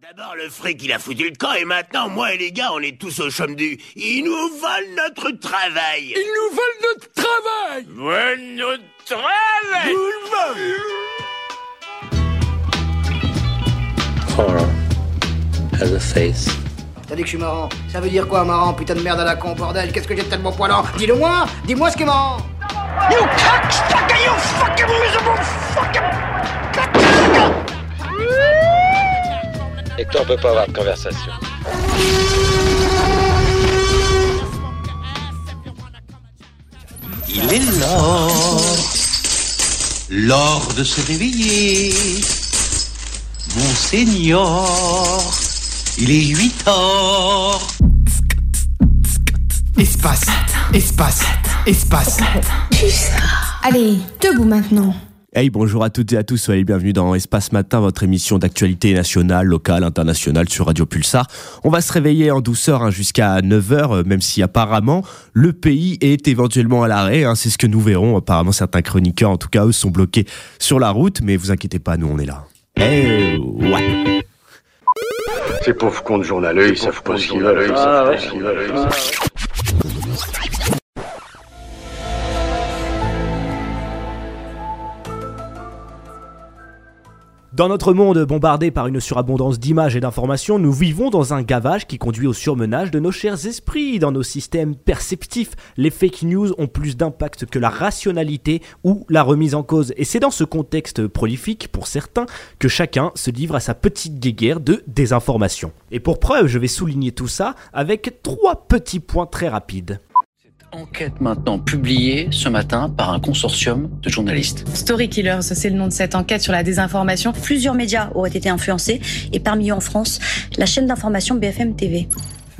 D'abord, le fric, il a foutu le camp, et maintenant, moi et les gars, on est tous au chôme du. Ils nous volent notre travail Ils nous volent notre travail Volent notre travail Nous le volent Horror has a face. T'as dit que je suis marrant. Ça veut dire quoi, marrant Putain de merde à la con, bordel? Qu'est-ce que j'ai de tellement poilant? Dis-le-moi Dis-moi ce qui est marrant You cocksucker, you fucking miserable fucking... Et toi, on peut pas avoir de conversation. Il est l'heure, l'heure de se réveiller. Monseigneur, il est 8 heures. Espace, espace, espace. Allez, debout maintenant. Hey, bonjour à toutes et à tous, soyez bienvenus dans Espace Matin, votre émission d'actualité nationale, locale, internationale sur Radio Pulsar. On va se réveiller en douceur hein, jusqu'à 9h, euh, même si apparemment le pays est éventuellement à l'arrêt, hein, c'est ce que nous verrons. Apparemment certains chroniqueurs, en tout cas eux, sont bloqués sur la route, mais vous inquiétez pas, nous on est là. Eh ouais Ces pauvres cons de journaleux, ils savent pas ce qu'ils veulent, Dans notre monde bombardé par une surabondance d'images et d'informations, nous vivons dans un gavage qui conduit au surmenage de nos chers esprits. Dans nos systèmes perceptifs, les fake news ont plus d'impact que la rationalité ou la remise en cause. Et c'est dans ce contexte prolifique, pour certains, que chacun se livre à sa petite guéguerre de désinformation. Et pour preuve, je vais souligner tout ça avec trois petits points très rapides. Enquête maintenant publiée ce matin par un consortium de journalistes. Story Killers, c'est le nom de cette enquête sur la désinformation. Plusieurs médias auraient été influencés et parmi eux en France, la chaîne d'information BFM TV.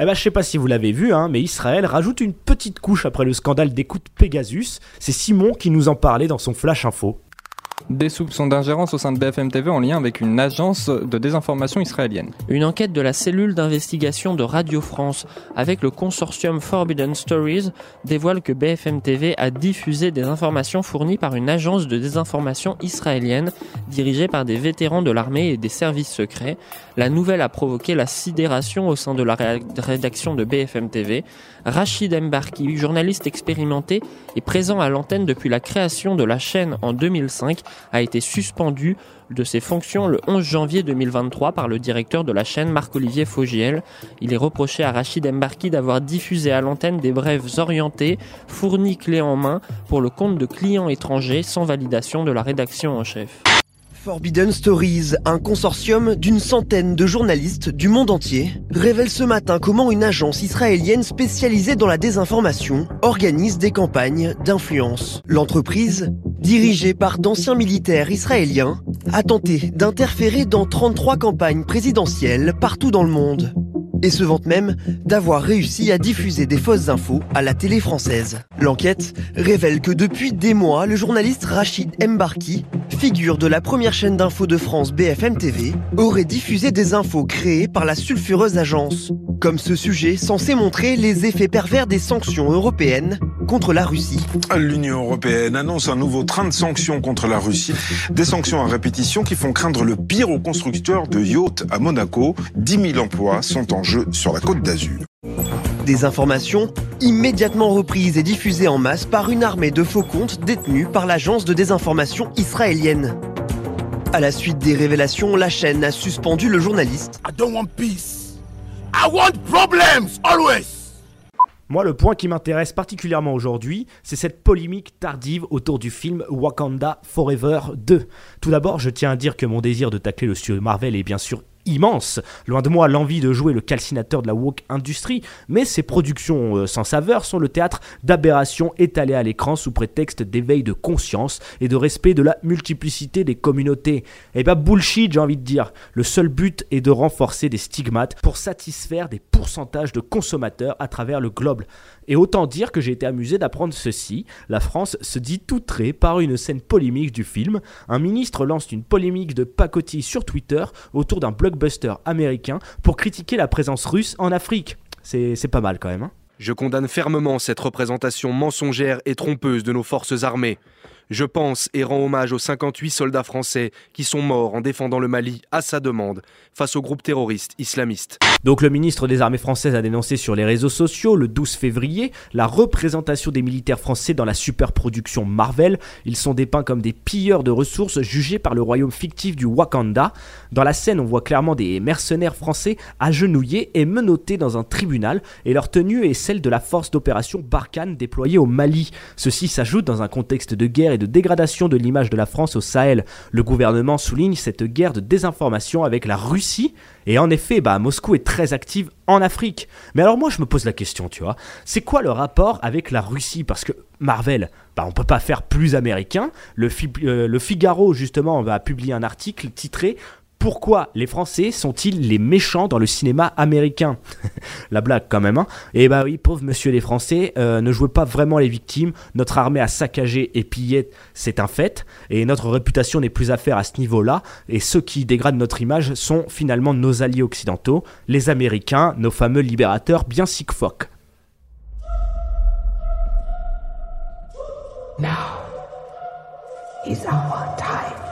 Eh ben, je sais pas si vous l'avez vu, hein, mais Israël rajoute une petite couche après le scandale d'écoute Pegasus. C'est Simon qui nous en parlait dans son Flash Info. Des soupçons d'ingérence au sein de BFM TV en lien avec une agence de désinformation israélienne. Une enquête de la cellule d'investigation de Radio France avec le consortium Forbidden Stories dévoile que BFM TV a diffusé des informations fournies par une agence de désinformation israélienne dirigée par des vétérans de l'armée et des services secrets. La nouvelle a provoqué la sidération au sein de la ré- rédaction de BFM TV. Rachid Mbarki, journaliste expérimenté et présent à l'antenne depuis la création de la chaîne en 2005, a été suspendu de ses fonctions le 11 janvier 2023 par le directeur de la chaîne Marc-Olivier Fogiel. Il est reproché à Rachid Mbarki d'avoir diffusé à l'antenne des brèves orientées, fournis clés en main, pour le compte de clients étrangers sans validation de la rédaction en chef. Forbidden Stories, un consortium d'une centaine de journalistes du monde entier, révèle ce matin comment une agence israélienne spécialisée dans la désinformation organise des campagnes d'influence. L'entreprise, dirigée par d'anciens militaires israéliens, a tenté d'interférer dans 33 campagnes présidentielles partout dans le monde et se vante même d'avoir réussi à diffuser des fausses infos à la télé française. L'enquête révèle que depuis des mois, le journaliste Rachid Mbarki, figure de la première chaîne d'infos de France BFM TV, aurait diffusé des infos créées par la sulfureuse agence, comme ce sujet censé montrer les effets pervers des sanctions européennes contre la Russie. L'Union européenne annonce un nouveau train de sanctions contre la Russie. Des sanctions à répétition qui font craindre le pire aux constructeurs de yachts à Monaco. 10 000 emplois sont en jeu sur la côte d'Azur. Des informations immédiatement reprises et diffusées en masse par une armée de faux comptes détenus par l'agence de désinformation israélienne. À la suite des révélations, la chaîne a suspendu le journaliste. I don't want peace. I want problems, always. Moi, le point qui m'intéresse particulièrement aujourd'hui, c'est cette polémique tardive autour du film Wakanda Forever 2. Tout d'abord, je tiens à dire que mon désir de tacler le studio Marvel est bien sûr immense. Loin de moi l'envie de jouer le calcinateur de la woke industrie, mais ces productions euh, sans saveur sont le théâtre d'aberrations étalées à l'écran sous prétexte d'éveil de conscience et de respect de la multiplicité des communautés. Eh ben bullshit, j'ai envie de dire. Le seul but est de renforcer des stigmates pour satisfaire des pourcentages de consommateurs à travers le globe. Et autant dire que j'ai été amusé d'apprendre ceci. La France se dit outrée par une scène polémique du film. Un ministre lance une polémique de pacotille sur Twitter autour d'un blockbuster américain pour critiquer la présence russe en Afrique. C'est pas mal quand même. hein. Je condamne fermement cette représentation mensongère et trompeuse de nos forces armées. Je pense et rends hommage aux 58 soldats français qui sont morts en défendant le Mali à sa demande face au groupe terroriste islamiste. Donc le ministre des Armées françaises a dénoncé sur les réseaux sociaux le 12 février la représentation des militaires français dans la superproduction Marvel. Ils sont dépeints comme des pilleurs de ressources jugés par le royaume fictif du Wakanda. Dans la scène, on voit clairement des mercenaires français agenouillés et menottés dans un tribunal et leur tenue est celle de la force d'opération Barkhane déployée au Mali. Ceci s'ajoute dans un contexte de guerre et de dégradation de l'image de la France au Sahel. Le gouvernement souligne cette guerre de désinformation avec la Russie et en effet, bah, Moscou est très active en Afrique. Mais alors moi je me pose la question, tu vois, c'est quoi le rapport avec la Russie? Parce que Marvel, bah, on peut pas faire plus américain. Le, euh, le Figaro justement va publier un article titré pourquoi les Français sont-ils les méchants dans le cinéma américain La blague quand même. Hein et bah oui, pauvre monsieur les Français, euh, ne jouez pas vraiment les victimes. Notre armée a saccagé et pillé, c'est un fait. Et notre réputation n'est plus à faire à ce niveau-là. Et ceux qui dégradent notre image sont finalement nos alliés occidentaux, les Américains, nos fameux libérateurs bien sick. Now is our time.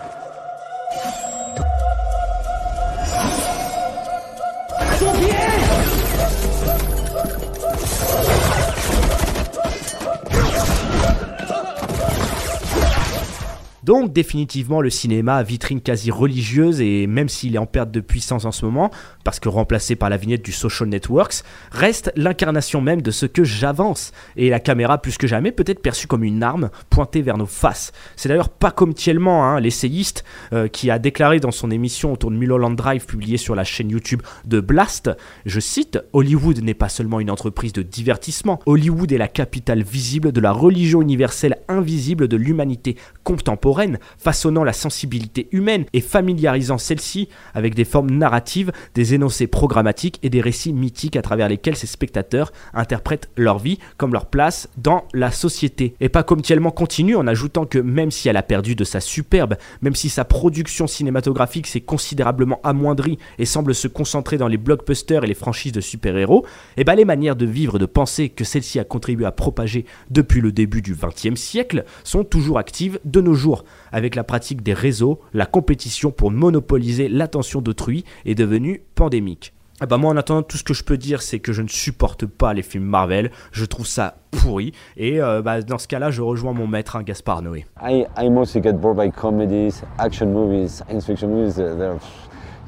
Donc définitivement le cinéma, vitrine quasi religieuse et même s'il est en perte de puissance en ce moment, parce que remplacé par la vignette du Social Networks, reste l'incarnation même de ce que j'avance. Et la caméra plus que jamais peut être perçue comme une arme pointée vers nos faces. C'est d'ailleurs pas comme Tielman, hein, l'essayiste, euh, qui a déclaré dans son émission autour de Mulholland Drive publiée sur la chaîne YouTube de Blast, je cite, Hollywood n'est pas seulement une entreprise de divertissement, Hollywood est la capitale visible de la religion universelle invisible de l'humanité contemporaine façonnant la sensibilité humaine et familiarisant celle-ci avec des formes narratives, des énoncés programmatiques et des récits mythiques à travers lesquels ces spectateurs interprètent leur vie comme leur place dans la société. Et pas comme tellement continue en ajoutant que même si elle a perdu de sa superbe, même si sa production cinématographique s'est considérablement amoindrie et semble se concentrer dans les blockbusters et les franchises de super-héros, et eh ben les manières de vivre et de penser que celle-ci a contribué à propager depuis le début du XXe siècle sont toujours actives de nos jours avec la pratique des réseaux, la compétition pour monopoliser l'attention d'autrui est devenue pandémique. Bah moi en attendant tout ce que je peux dire c'est que je ne supporte pas les films Marvel, je trouve ça pourri et euh, bah, dans ce cas-là je rejoins mon maître hein, Gaspard Noé. I, I mostly get bored by comedies, action movies, science fiction movies. They're,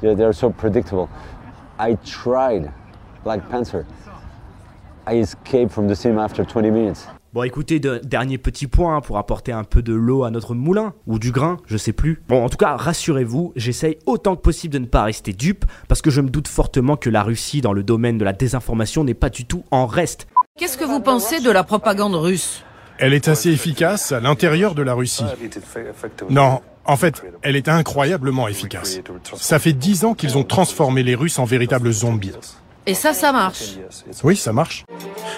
they're, they're so predictable. I tried Black Panther. I escaped from the cinema after 20 minutes. Bon, écoutez, dernier petit point hein, pour apporter un peu de l'eau à notre moulin, ou du grain, je sais plus. Bon, en tout cas, rassurez-vous, j'essaye autant que possible de ne pas rester dupe, parce que je me doute fortement que la Russie, dans le domaine de la désinformation, n'est pas du tout en reste. Qu'est-ce que vous pensez de la propagande russe? Elle est assez efficace à l'intérieur de la Russie. Non, en fait, elle est incroyablement efficace. Ça fait dix ans qu'ils ont transformé les Russes en véritables zombies. Et ça, ça marche? Oui, ça marche.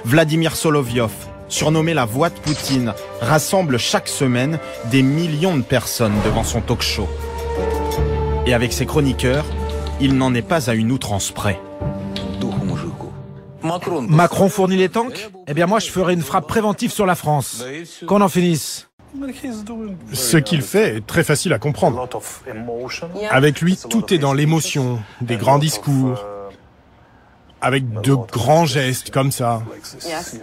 Vladimir Solovyov, surnommé la voix de Poutine, rassemble chaque semaine des millions de personnes devant son talk show. Et avec ses chroniqueurs, il n'en est pas à une outrance près. Macron fournit les tanks? Eh bien moi je ferai une frappe préventive sur la France. Qu'on en finisse. Ce qu'il fait est très facile à comprendre. Avec lui, tout est dans l'émotion, des grands discours, avec de grands gestes comme ça.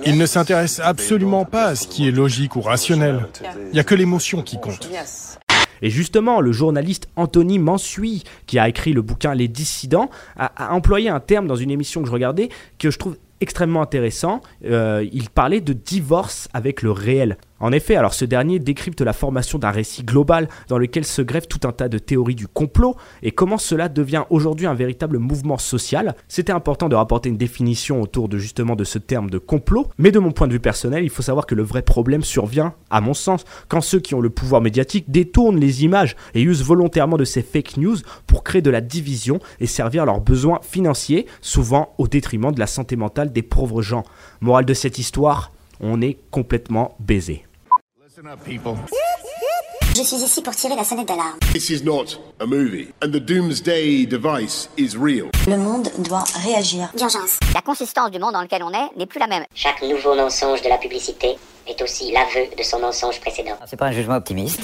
Il ne s'intéresse absolument pas à ce qui est logique ou rationnel. Il n'y a que l'émotion qui compte. Et justement, le journaliste Anthony Mansui, qui a écrit le bouquin Les Dissidents, a, employé un terme dans une émission que je regardais que je trouve extrêmement intéressant. Euh, il parlait de divorce avec le réel. En effet, alors ce dernier décrypte la formation d'un récit global dans lequel se greffe tout un tas de théories du complot et comment cela devient aujourd'hui un véritable mouvement social. C'était important de rapporter une définition autour de justement de ce terme de complot, mais de mon point de vue personnel, il faut savoir que le vrai problème survient, à mon sens, quand ceux qui ont le pouvoir médiatique détournent les images et usent volontairement de ces fake news pour créer de la division et servir leurs besoins financiers, souvent au détriment de la santé mentale des pauvres gens. Morale de cette histoire, on est complètement baisé. Je suis ici pour tirer la sonnette d'alarme. This is not a movie, and the doomsday device is real. Le monde doit réagir. D'urgence. La consistance du monde dans lequel on est n'est plus la même. Chaque nouveau mensonge de la publicité est aussi l'aveu de son mensonge précédent. C'est pas un jugement optimiste?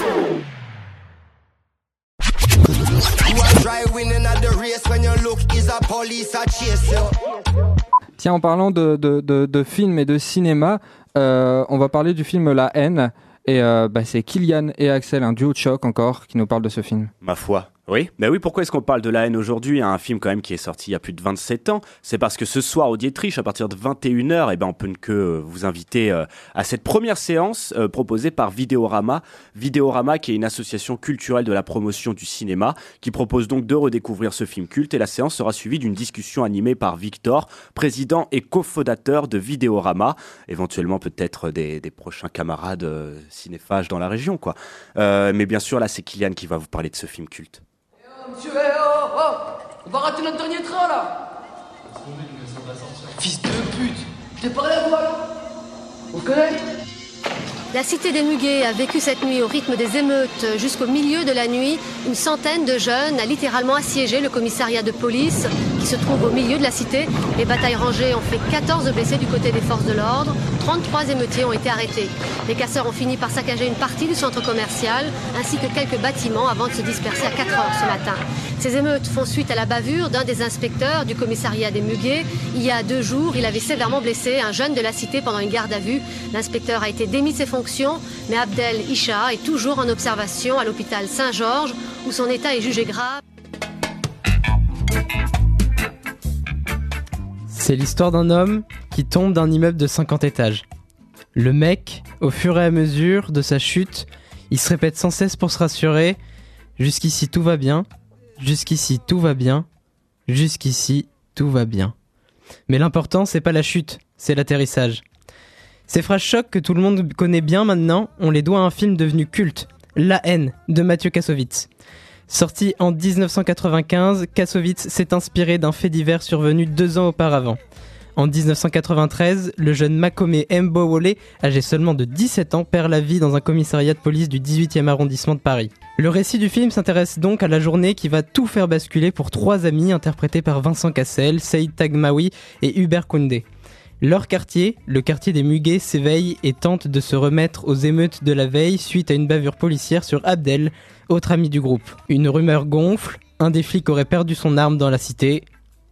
Tiens, en parlant de, de, de, de films et de cinéma, euh, on va parler du film La haine. Et euh, bah, c'est Kylian et Axel, un duo de choc encore, qui nous parle de ce film. Ma foi. Oui, mais oui, pourquoi est-ce qu'on parle de la haine aujourd'hui Un film quand même qui est sorti il y a plus de 27 ans? C'est parce que ce soir au Dietrich, à partir de 21h, eh ben, on peut que euh, vous inviter euh, à cette première séance euh, proposée par Vidéorama. Vidéorama qui est une association culturelle de la promotion du cinéma, qui propose donc de redécouvrir ce film culte. Et la séance sera suivie d'une discussion animée par Victor, président et cofondateur de Vidéorama. Éventuellement peut-être des, des, prochains camarades cinéphages dans la région. quoi. mais bien sûr, là c'est Kylian qui va vous parler de ce film culte. Monsieur, oh, oh On va rater notre dernier train là Fils de pute T'es parlé à moi là On se connaît? La cité des Muguets a vécu cette nuit au rythme des émeutes. Jusqu'au milieu de la nuit, une centaine de jeunes a littéralement assiégé le commissariat de police qui se trouve au milieu de la cité. Les batailles rangées ont fait 14 blessés du côté des forces de l'ordre. 33 émeutiers ont été arrêtés. Les casseurs ont fini par saccager une partie du centre commercial ainsi que quelques bâtiments avant de se disperser à 4 heures ce matin. Ces émeutes font suite à la bavure d'un des inspecteurs du commissariat des Muguets. Il y a deux jours, il avait sévèrement blessé un jeune de la cité pendant une garde à vue. L'inspecteur a été démis de ses fonctions, mais Abdel Isha est toujours en observation à l'hôpital Saint-Georges où son état est jugé grave. C'est l'histoire d'un homme qui tombe d'un immeuble de 50 étages. Le mec, au fur et à mesure de sa chute, il se répète sans cesse pour se rassurer Jusqu'ici tout va bien, jusqu'ici tout va bien, jusqu'ici tout va bien. Mais l'important, c'est pas la chute, c'est l'atterrissage. Ces phrases chocs que tout le monde connaît bien maintenant, on les doit à un film devenu culte, La haine, de Mathieu Kassovitz. Sorti en 1995, Kassovitz s'est inspiré d'un fait divers survenu deux ans auparavant. En 1993, le jeune Makome Mbowole, âgé seulement de 17 ans, perd la vie dans un commissariat de police du 18e arrondissement de Paris. Le récit du film s'intéresse donc à la journée qui va tout faire basculer pour trois amis interprétés par Vincent Cassel, Saïd Tagmaoui et Hubert Koundé. Leur quartier, le quartier des Muguets, s'éveille et tente de se remettre aux émeutes de la veille suite à une bavure policière sur Abdel, autre ami du groupe. Une rumeur gonfle, un des flics aurait perdu son arme dans la cité,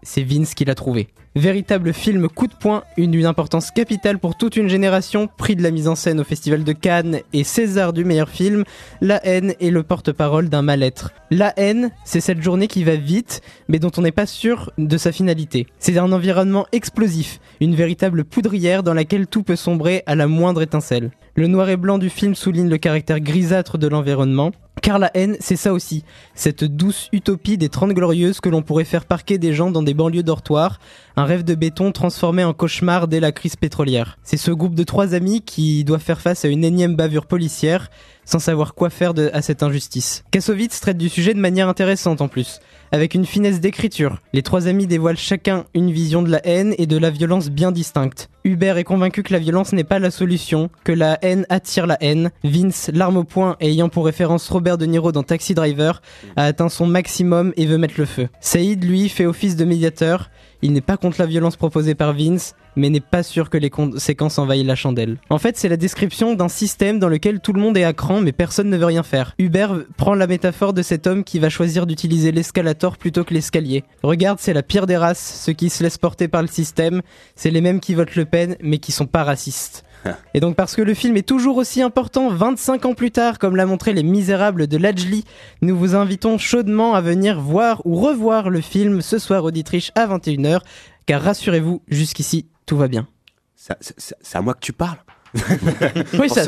c'est Vince qui l'a trouvé. Véritable film coup de poing, une d'une importance capitale pour toute une génération, prix de la mise en scène au Festival de Cannes et César du meilleur film, La haine est le porte-parole d'un mal-être. La haine, c'est cette journée qui va vite, mais dont on n'est pas sûr de sa finalité. C'est un environnement explosif, une véritable poudrière dans laquelle tout peut sombrer à la moindre étincelle. Le noir et blanc du film souligne le caractère grisâtre de l'environnement, car la haine, c'est ça aussi, cette douce utopie des Trente Glorieuses que l'on pourrait faire parquer des gens dans des banlieues dortoirs, un rêve de béton transformé en cauchemar dès la crise pétrolière. C'est ce groupe de trois amis qui doit faire face à une énième bavure policière, sans savoir quoi faire à cette injustice. Kassovitz traite du sujet de manière intéressante en plus, avec une finesse d'écriture. Les trois amis dévoilent chacun une vision de la haine et de la violence bien distincte. Hubert est convaincu que la violence n'est pas la solution, que la haine attire la haine. Vince, l'arme au poing et ayant pour référence Robert De Niro dans Taxi Driver, a atteint son maximum et veut mettre le feu. Saïd, lui, fait office de médiateur. Il n'est pas contre la violence proposée par Vince, mais n'est pas sûr que les conséquences envahissent la chandelle. En fait, c'est la description d'un système dans lequel tout le monde est à cran, mais personne ne veut rien faire. Hubert prend la métaphore de cet homme qui va choisir d'utiliser l'escalator plutôt que l'escalier. Regarde, c'est la pire des races, ceux qui se laissent porter par le système, c'est les mêmes qui votent Le Pen, mais qui sont pas racistes. Et donc parce que le film est toujours aussi important 25 ans plus tard, comme l'a montré Les Misérables de Lajli, nous vous invitons chaudement à venir voir ou revoir le film ce soir au Dietrich à 21h, car rassurez-vous, jusqu'ici, tout va bien. C'est à moi que tu parles oui, ça.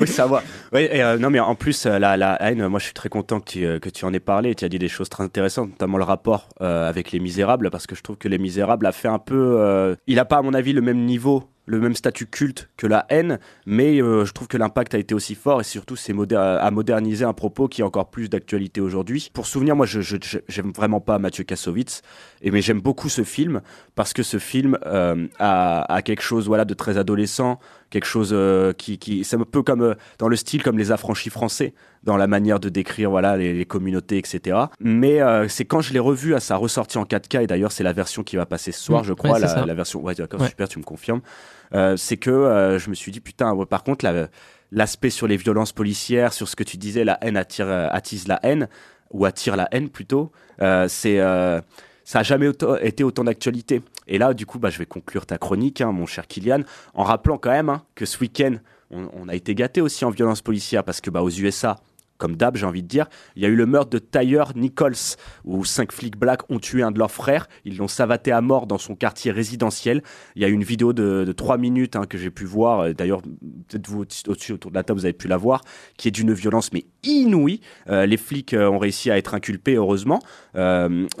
oui, ça va. Oui, et, euh, non, mais en plus, euh, la, la, haine, moi, je suis très content que tu, euh, que tu en aies parlé. Tu as dit des choses très intéressantes, notamment le rapport avec Les Misérables, parce que je trouve que Les Misérables a fait un peu. il a pas, à mon avis, le même niveau. Le même statut culte que la haine, mais euh, je trouve que l'impact a été aussi fort et surtout c'est à moderniser un propos qui a encore plus d'actualité aujourd'hui. Pour souvenir, moi, je, j'aime vraiment pas Mathieu Kassovitz, mais j'aime beaucoup ce film parce que ce film euh, a, a quelque chose, voilà, de très adolescent, quelque chose euh, qui, qui c'est un peu comme euh, dans le style comme les affranchis français, dans la manière de décrire voilà les, les communautés, etc. Mais euh, c'est quand je l'ai revu à sa ressortie en 4K et d'ailleurs c'est la version qui va passer ce soir, Mm, je crois, ouais, la, version. Ouais, d'accord, Ouais. super, tu me confirmes. C'est que je me suis dit putain. ouais, par contre, la- l'aspect sur les violences policières, sur ce que tu disais, la haine attire, attise la haine ou attire la haine plutôt. c'est ça a jamais été autant d'actualité. Et là, du coup, bah, je vais conclure ta chronique, hein, mon cher Kylian, en rappelant quand même hein, que ce week-end, on, on a été gâté aussi en violence policière parce que bah, aux USA, comme d'hab, j'ai envie de dire, il y a eu le meurtre de Tyre Nichols, où cinq flics blacks ont tué un de leurs frères. Ils l'ont savaté à mort dans son quartier résidentiel. Il y a eu une vidéo de, 3 minutes hein, que j'ai pu voir. Euh, D'ailleurs, peut-être vous au- au-dessus autour de la table, vous avez pu la voir, qui est d'une violence mais inouïe. Euh, les flics euh, ont réussi à être inculpés, heureusement.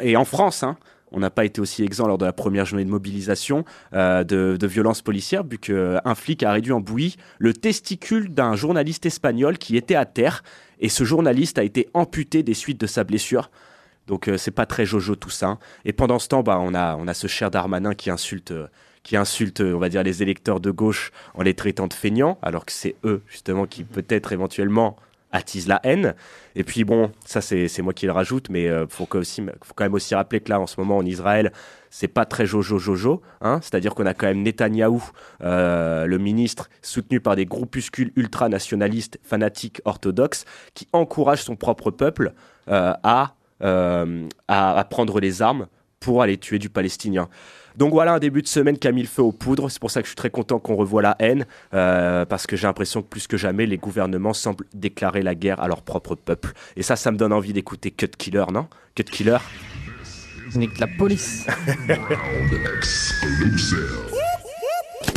Et en France, hein, on n'a pas été aussi exempt lors de la première journée de mobilisation euh, de, de violences policières, vu qu'un flic a réduit en bouillie le testicule d'un journaliste espagnol qui était à terre. Et ce journaliste a été amputé des suites de sa blessure. Donc euh, c'est pas très jojo tout ça. hein. Et pendant ce temps, bah, on, a, on a ce cher Darmanin qui insulte, euh, qui insulte, euh, on va dire, les électeurs de gauche en les traitant de feignants, alors que c'est eux justement qui peut-être éventuellement attisent la haine. Et puis bon, ça c'est moi qui le rajoute, mais euh, faut, que aussi, faut quand même aussi rappeler que là en ce moment en Israël, c'est pas très jojo jojo, hein. C'est-à-dire qu'on a quand même Netanyahou, euh, le ministre, soutenu par des groupuscules ultranationalistes, fanatiques, orthodoxes, qui encouragent son propre peuple euh, à, à prendre les armes pour aller tuer du Palestinien. Donc voilà un début de semaine qui a mis le feu aux poudres. C'est pour ça que je suis très content qu'on revoie la haine, euh, parce que j'ai l'impression que plus que jamais, les gouvernements semblent déclarer la guerre à leur propre peuple. Et ça, ça me donne envie d'écouter Cut Killer, non? Cut Killer Nique la police.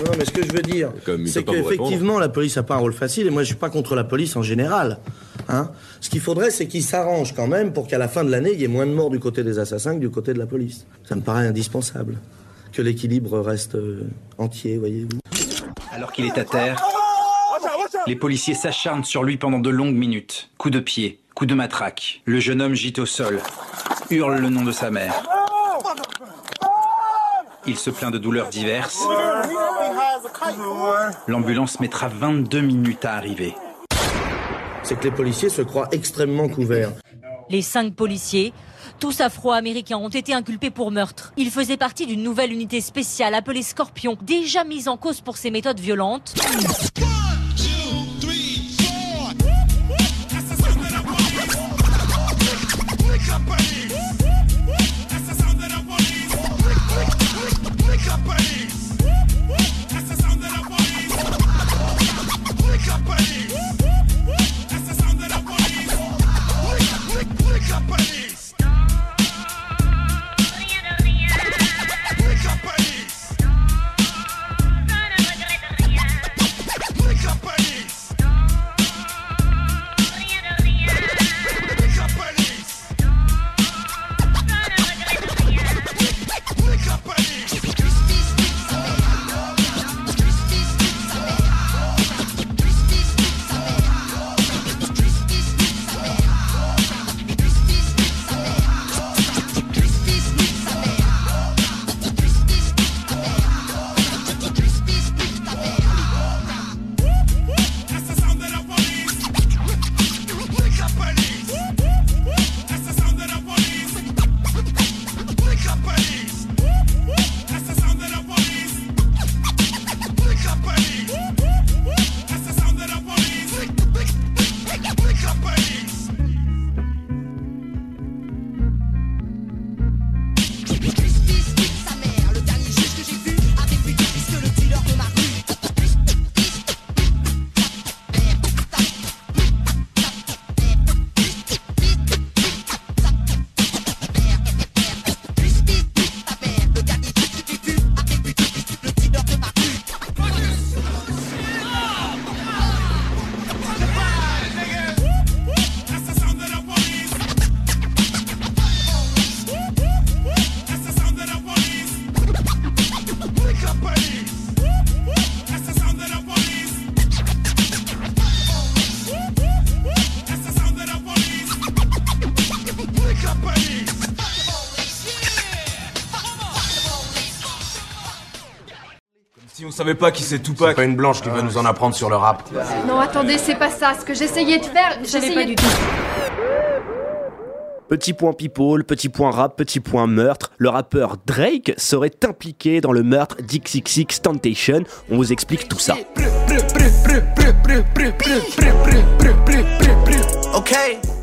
Non, mais ce que je veux dire, c'est qu'effectivement, la police n'a pas un rôle facile, et moi, je suis pas contre la police en général. Hein ce qu'il faudrait, c'est qu'ils s'arrangent quand même pour qu'à la fin de l'année, il y ait moins de morts du côté des assassins que du côté de la police. Ça me paraît indispensable. Que l'équilibre reste euh, entier, voyez-vous. Alors qu'il est à terre, les policiers s'acharnent sur lui pendant de longues minutes. Coup de pied, coup de matraque. Le jeune homme gît au sol, hurle le nom de sa mère. Il se plaint de douleurs diverses. L'ambulance mettra 22 minutes à arriver. C'est que les policiers se croient extrêmement couverts. Les cinq policiers, tous afro-américains, ont été inculpés pour meurtre. Ils faisaient partie d'une nouvelle unité spéciale appelée Scorpion, déjà mise en cause pour ses méthodes violentes. Savait pas qui c'est Tupac. C'est pas une blanche qui va nous en apprendre sur le rap. Non, attendez, c'est pas ça. Ce que j'essayais de faire, savais j'essayais pas de- du tout. Petit point people, petit point rap, petit point meurtre. Le rappeur Drake serait impliqué dans le meurtre d'XXX Temptation. On vous explique tout ça.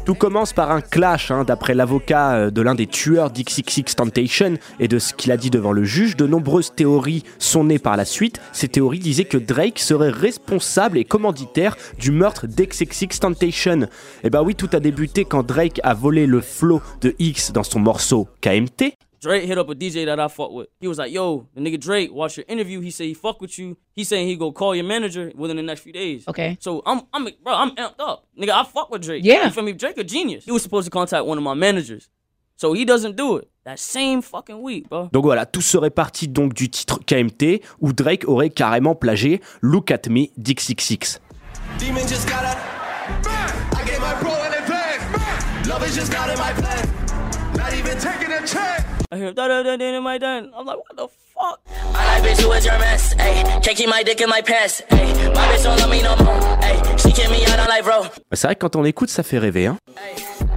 Tout commence par un clash, hein, d'après l'avocat euh, de l'un des tueurs d'XXX Temptation et de ce qu'il a dit devant le juge. De nombreuses théories sont nées par la suite. Ces théories disaient que Drake serait responsable et commanditaire du meurtre d'XXX Temptation. Et bah oui, tout a débuté quand Drake a volé le flow de X dans son morceau KMT. Drake hit up a DJ that I fuck with. He was like, "Yo, the nigga Drake, watch your interview. He said he fuck with you. He saying he go call your manager within the next few days." Okay. So I'm, I'm, bro, I'm amped up, nigga. I fuck with Drake. Yeah. You feel me? Drake a genius. He was supposed to contact one of my managers, so he doesn't do it. That same fucking week, bro. Donc voilà, tout serait parti donc du titre KMT où Drake aurait carrément plagié Look at Me d'XXX. Demon just got out. I gave my bro an advance. Love is just not in my plan. Not even taking a check. I hear da da da da in my den. I'm like, what the fuck? My life is you is your mess, ayy. Can't keep my dick in my pants, ayy. My bitch don't love me no more, ayy. She kick me out on life, bro. C'est vrai que quand on écoute, ça fait rêver. Hein. Demon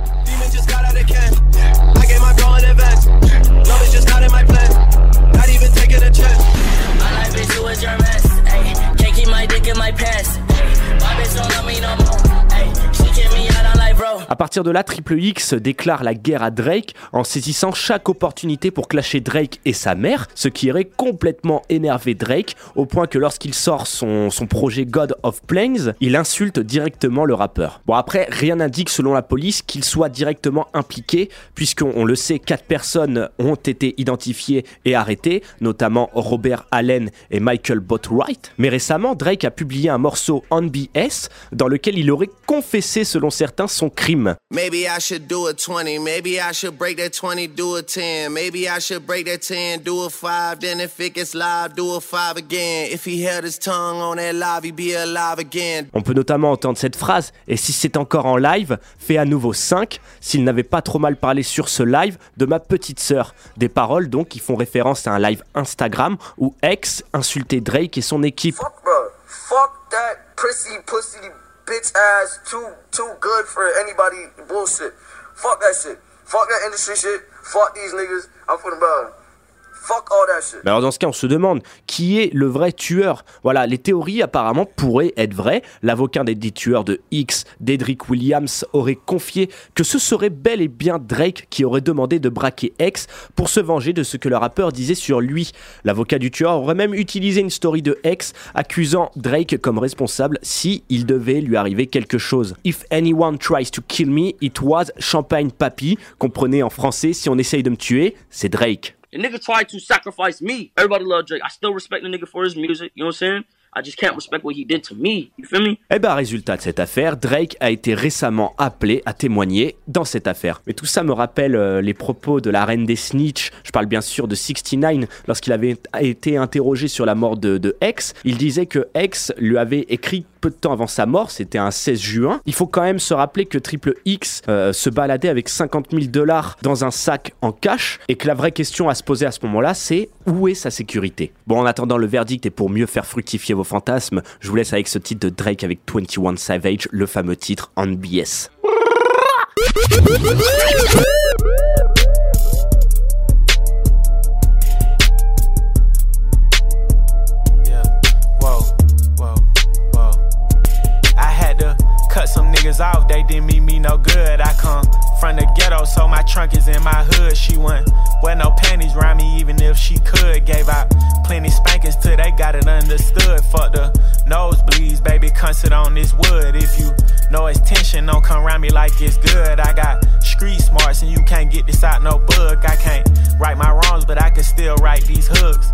partir de là, Triple X déclare la guerre à Drake en saisissant chaque opportunité pour clasher Drake et sa mère, ce qui aurait complètement énervé Drake au point que lorsqu'il sort son, son projet God of Planes, il insulte directement le rappeur. Bon après, rien n'indique selon la police qu'il soit directement impliqué puisqu'on on le sait, quatre personnes ont été identifiées et arrêtées, notamment Robert Allen et Michael Boatwright. Mais récemment, Drake a publié un morceau On BS dans lequel il aurait confessé selon certains son crime. Maybe I should do a 20. Maybe I should break that 20, do a 10. Maybe I should break that 10, do a 5. Then if it gets live, do a 5 again. If he held his tongue on that live, he'd be alive again. On peut notamment entendre cette phrase, et si c'est encore en live, fais à nouveau 5, s'il n'avait pas trop mal parlé sur ce live de ma petite sœur. Des paroles donc qui font référence à un live Instagram où X insultait Drake et son équipe. Bro, fuck that prissy, pussy, bitch ass, too, too good for anybody bullshit. Fuck that shit. Fuck that industry shit. Fuck these niggas. I'm for the bro. Mais alors dans ce cas, on se demande qui est le vrai tueur. Voilà, les théories apparemment pourraient être vraies. L'avocat des dix tueurs de X, Dedrick Williams, aurait confié que ce serait bel et bien Drake qui aurait demandé de braquer X pour se venger de ce que le rappeur disait sur lui. L'avocat du tueur aurait même utilisé une story de X accusant Drake comme responsable si il devait lui arriver quelque chose. If anyone tries to kill me, it was Champagne Papi. Comprenez en français, si on essaye de me tuer, c'est Drake. The nigga tried to sacrifice me. Everybody love Drake. I still respect the nigga for his music. You know what I'm saying? I just can't respect what he did to me. You feel me? Eh ben, résultat de cette affaire, Drake a été récemment appelé à témoigner dans cette affaire. Mais tout ça me rappelle euh, les propos de la reine des snitch. Je parle bien sûr de 69 lorsqu'il avait été interrogé sur la mort de, de X. Il disait que X lui avait écrit peu de temps avant sa mort, c'était un 16 juin. Il faut quand même se rappeler que Triple X euh, se baladait avec 50 000 dollars dans un sac en cash et que la vraie question à se poser à ce moment-là, c'est où est sa sécurité? Bon, en attendant le verdict et pour mieux faire fructifier vos fantasmes, je vous laisse avec ce titre de Drake avec 21 Savage, le fameux titre On BS. Whoa, whoa, whoa. I had to cut some niggas off, from the ghetto, so my trunk is in my hood. She wouldn't wear no panties around me, even if she could. Gave out plenty spankings till they got it understood. Fuck the nosebleeds, baby, come on this wood. If you know it's tension, don't come around me like it's good. I got street smarts, and you can't get this out no book. I can't right my wrongs, but I can still write these hooks.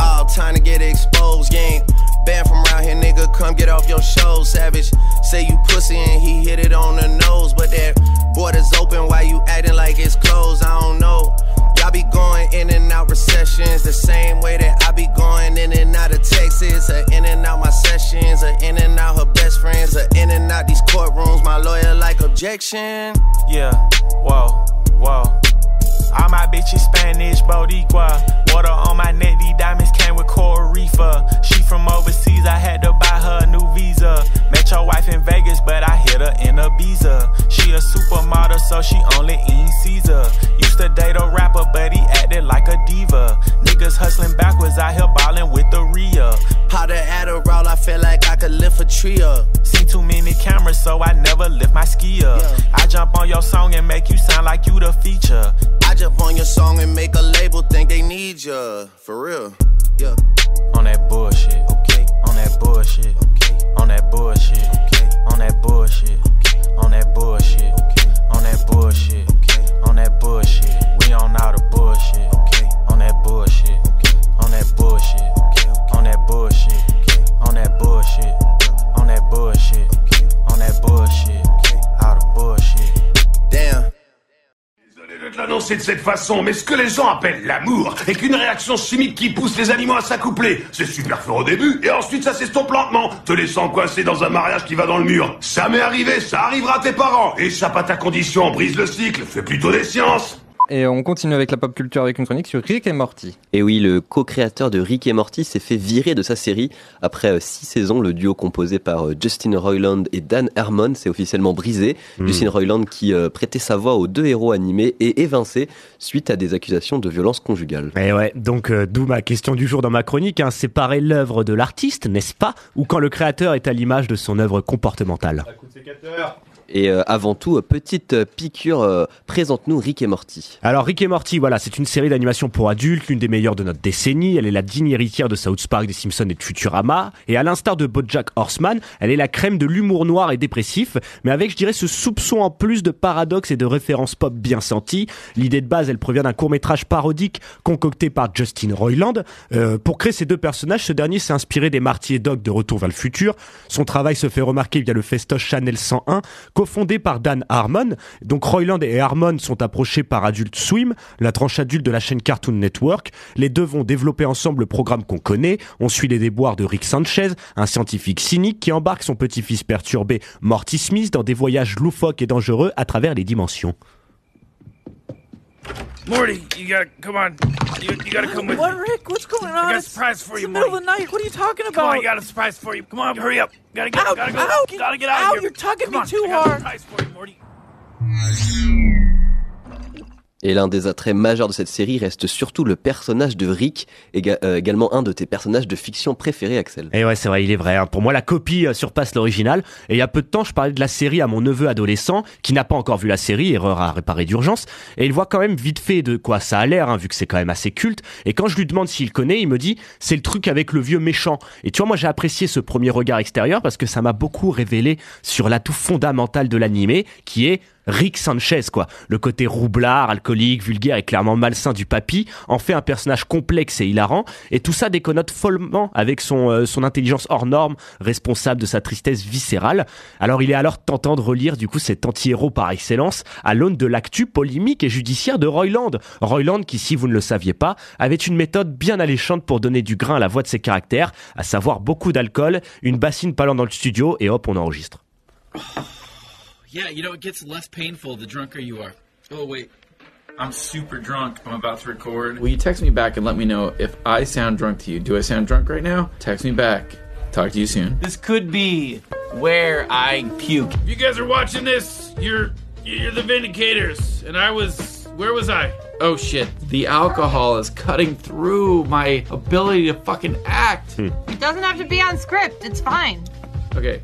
All time to get exposed, gang. Banned from around here, nigga. Come get off your show, savage. Say you pussy and he hit it on the nose, but that border's open. Why you acting like it's closed? I don't know. Y'all be going in and out recessions the same way that I be going in and out of Texas, or in and out my sessions, or in and out her best friends, or in and out these courtrooms. My lawyer like objection. Yeah, whoa, whoa. All my bitches Spanish, Boricua. Water on my neck, these diamonds came with Coral Reefer. She from overseas, I had to buy her a new visa. Met your wife in Vegas, but I hit her in Ibiza. She a supermodel, so she only eats Caesar. Used to date a rapper, but he acted like a diva. Niggas hustling backwards, out here ballin' with the Rhea. How the Adderall, I feel like I could lift a tree up. Seen too many cameras, so I never lift my ski up. I jump on your song and make you sound like you the feature. I jump on your song and make a label think they need ya. For real. Yeah. On that bullshit. Okay. On that bullshit. Okay. On that bullshit. Okay. On that bullshit. Okay. On that bullshit. Okay. On that bullshit. Okay. On that bullshit. We on all the bullshit. Okay. On that bullshit. Okay. On that bullshit. Okay. On that bullshit. Okay. On that bullshit. On that bullshit. Okay. On that bullshit. Okay. All the bullshit. De l'annoncer de cette façon, mais ce que les gens appellent l'amour est qu'une réaction chimique qui pousse les animaux à s'accoupler. C'est super fort au début, et ensuite ça s'estompe lentement, te laissant coincé dans un mariage qui va dans le mur. Ça m'est arrivé, ça arrivera à tes parents. Échappe à ta condition, brise le cycle, fais plutôt des sciences. Et on continue avec la pop culture avec une chronique sur Rick et Morty. Et oui, le co-créateur de Rick et Morty s'est fait virer de sa série. Après euh, six saisons, le duo composé par euh, Justin Roiland et Dan Harmon s'est officiellement brisé. Hmm. Justin Roiland qui euh, prêtait sa voix aux deux héros animés est évincé suite à des accusations de violence conjugale. Et ouais, donc euh, d'où ma question du jour dans ma chronique, hein, séparer l'œuvre de l'artiste, n'est-ce pas? Ou quand le créateur est à l'image de son œuvre comportementale? Et euh, avant tout, euh, petite euh, piqûre, présente-nous Rick et Morty. Alors Rick et Morty, voilà, c'est une série d'animation pour adultes, l'une des meilleures de notre décennie. Elle est la digne héritière de South Park, des Simpsons et de Futurama. Et à l'instar de BoJack Horseman, elle est la crème de l'humour noir et dépressif, mais avec, je dirais, ce soupçon en plus de paradoxe et de références pop bien senties. L'idée de base, elle provient d'un court métrage parodique concocté par Justin Roiland. Pour créer ces deux personnages, ce dernier s'est inspiré des Marty et Doc de Retour vers le futur. Son travail se fait remarquer via le festoche Channel 101, cofondé par Dan Harmon. Donc Roiland et Harmon sont approchés par Adult Swim, la tranche adulte de la chaîne Cartoon Network. Les deux vont développer ensemble le programme qu'on connaît. On suit les déboires de Rick Sanchez, un scientifique cynique qui embarque son petit-fils perturbé Morty Smith dans des voyages loufoques et dangereux à travers les dimensions. Morty, you gotta come on. You, you gotta come with What, me. Rick? What's going on? I got a surprise for it's you, the middle of the night. What are you talking about? Come on? I got a surprise for you. Come on, hurry up. Gotta get, Ow, gotta go. ow, gotta get out ow, of here. you're tugging Come me on, too I got a hard. surprise for you, Morty. Et l'un des attraits majeurs de cette série reste surtout le personnage de Rick, euh, également un de tes personnages de fiction préférés, Axel. Et ouais, c'est vrai, il est vrai. hein. Pour moi, la copie euh, surpasse l'original. Et il y a peu de temps, je parlais de la série à mon neveu adolescent, qui n'a pas encore vu la série, erreur à réparer d'urgence. Et il voit quand même vite fait de quoi ça a l'air, hein, vu que c'est quand même assez culte. Et quand je lui demande s'il connaît, il me dit, c'est le truc avec le vieux méchant. Et tu vois, moi, j'ai apprécié ce premier regard extérieur parce que ça m'a beaucoup révélé sur l'atout fondamental de l'animé, qui est Rick Sanchez, quoi. Le côté roublard, alcoolique, vulgaire et clairement malsain du papy en fait un personnage complexe et hilarant. Et tout ça déconnote follement avec son, euh, son intelligence hors norme, responsable de sa tristesse viscérale. Alors il est alors tentant de relire du coup cet anti-héros par excellence à l'aune de l'actu polémique et judiciaire de Royland. Royland qui, si vous ne le saviez pas, avait une méthode bien alléchante pour donner du grain à la voix de ses caractères, à savoir beaucoup d'alcool, une bassine parlant dans le studio et hop, on enregistre. Yeah, you know, it gets less painful the drunker you are. Oh, wait. I'm super drunk. I'm about to record. Will you text me back and let me know if I sound drunk to you? Do I sound drunk right now? Text me back. Talk to you soon. This could be where I puke. If you guys are watching this, you're you're the Vindicators, and I was where was I? Oh shit. The alcohol is cutting through my ability to fucking act. It doesn't have to be on script. It's fine. Okay.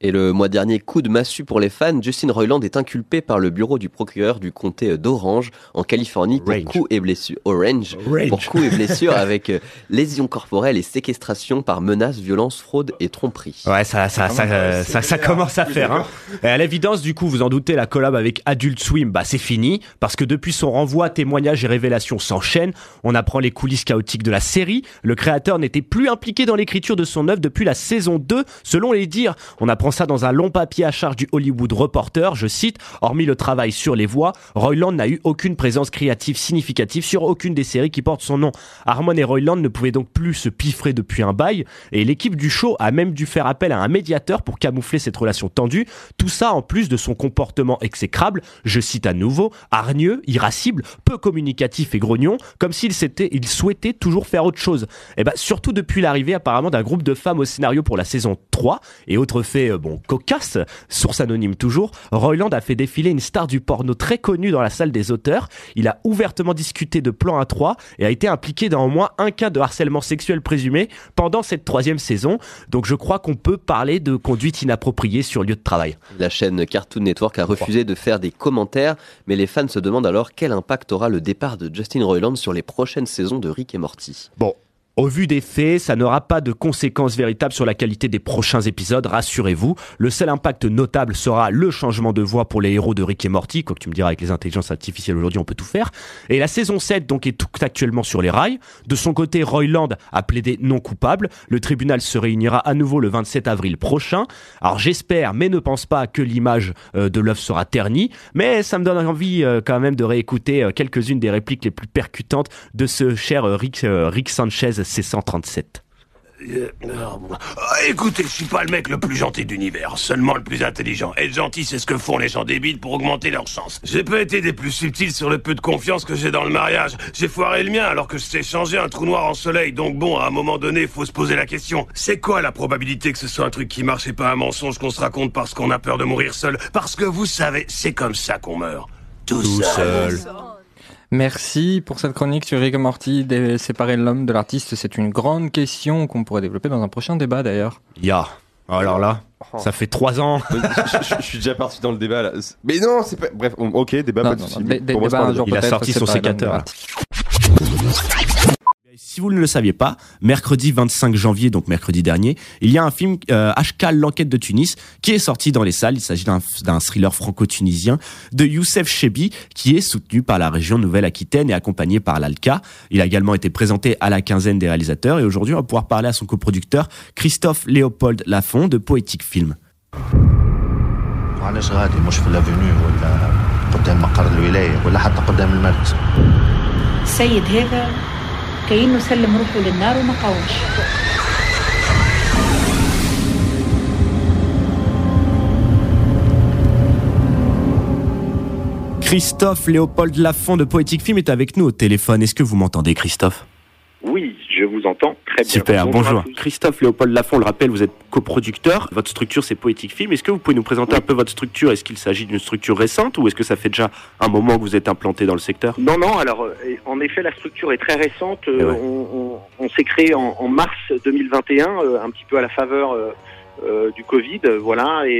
Et le mois dernier, coup de massue pour les fans, Justin Roiland est inculpé par le bureau du procureur du comté d'Orange en Californie pour coups et blessures Orange, pour coups et blessures avec euh, lésions corporelles et séquestration par menace, violence, fraude et tromperie. Ouais, ça, ça, ça, euh, ça, ça commence à faire. Hein. Et à l'évidence, du coup, vous en doutez, la collab avec Adult Swim, bah c'est fini, parce que depuis son renvoi, témoignages et révélations s'enchaînent. On apprend les coulisses chaotiques de la série. Le créateur n'était plus impliqué dans l'écriture de son œuvre depuis la saison 2, selon les dires. On apprend apprend ça dans un long papier à charge du Hollywood Reporter. Je cite, hormis le travail sur les voix, Royland n'a eu aucune présence créative significative sur aucune des séries qui portent son nom. Harmon et Royland ne pouvaient donc plus se piffrer depuis un bail et l'équipe du show a même dû faire appel à un médiateur pour camoufler cette relation tendue. Tout ça en plus de son comportement exécrable, je cite à nouveau, hargneux, irascible, peu communicatif et grognon, comme s'il souhaitait toujours faire autre chose. Et ben, surtout depuis l'arrivée apparemment d'un groupe de femmes au scénario pour la saison 3 et autre fait, euh, bon, cocasse, source anonyme toujours, Royland a fait défiler une star du porno très connue dans la salle des auteurs. Il a ouvertement discuté de plan à 3 et a été impliqué dans au moins un cas de harcèlement sexuel présumé pendant cette troisième saison. Donc je crois qu'on peut parler de conduite inappropriée sur lieu de travail. La chaîne Cartoon Network a refusé de faire des commentaires, mais les fans se demandent alors quel impact aura le départ de Justin Roiland sur les prochaines saisons de Rick et Morty. Bon, au vu des faits, ça n'aura pas de conséquences véritables sur la qualité des prochains épisodes, rassurez-vous. Le seul impact notable sera le changement de voix pour les héros de Rick et Morty, quoi tu me diras avec les intelligences artificielles aujourd'hui on peut tout faire. Et la saison 7 donc est tout actuellement sur les rails. De son côté, Royland a plaidé non coupable. Le tribunal se réunira à nouveau le 27 avril prochain. Alors j'espère, mais ne pense pas que l'image euh, de l'œuvre sera ternie, mais ça me donne envie euh, quand même de réécouter euh, quelques-unes des répliques les plus percutantes de ce cher Rick, Rick Sanchez C137. Euh, ah, écoutez, je suis pas le mec le plus gentil d'univers, seulement le plus intelligent. Être gentil, c'est ce que font les gens débiles pour augmenter leurs chances. J'ai pas été des plus subtils sur le peu de confiance que j'ai dans le mariage. J'ai foiré le mien alors que je sais changer un trou noir en soleil. Donc bon, à un moment donné, faut se poser la question. C'est quoi la probabilité que ce soit un truc qui marche et pas un mensonge qu'on se raconte parce qu'on a peur de mourir seul? Parce que vous savez, c'est comme ça qu'on meurt. Tout, seul. Merci pour cette chronique sur Rick et Morty, de séparer l'homme de l'artiste. C'est une grande question qu'on pourrait développer dans un prochain débat d'ailleurs. Ya. Alors là, ça fait trois ans. je, je- je suis déjà parti dans le débat là. Mais non, c'est pas. Bref, ok, débat, Non, pas de Il a sorti son sécateur. Si vous ne le saviez pas, mercredi 25 janvier, donc mercredi dernier, il y a un film euh, HK l'enquête de Tunis qui est sorti dans les salles. Il s'agit d'un d'un thriller franco-tunisien de Youssef Chebi qui est soutenu par la région Nouvelle-Aquitaine et accompagné par l'ALCA. Il a également été présenté à la quinzaine des réalisateurs et aujourd'hui on va pouvoir parler à son coproducteur Christophe Léopold Lafont de Poétique Film. معلش غادي مش في الافينيو ولا قدام مقر الولايه ولا حتى قدام المركز السيد هذا كأنه سلم روحه للنار وما قاومش Christophe Léopold Lafont de Poétique Film est avec nous au téléphone. Est-ce que vous m'entendez Christophe Oui, je vous entends très bien. Super, bonjour. Christophe Léopold Lafont, on le rappelle, vous êtes coproducteur. Votre structure, c'est Poétique Film. Est-ce que vous pouvez nous présenter un peu votre structure? Est-ce qu'il s'agit d'une structure récente ou est-ce que ça fait déjà un moment que vous êtes implanté dans le secteur? Non, non, alors euh, en effet, la structure est très récente. Euh, Eh ouais. On, on- on s'est créé en, en mars 2021, euh, un petit peu à la faveur euh, euh, du Covid, voilà, et,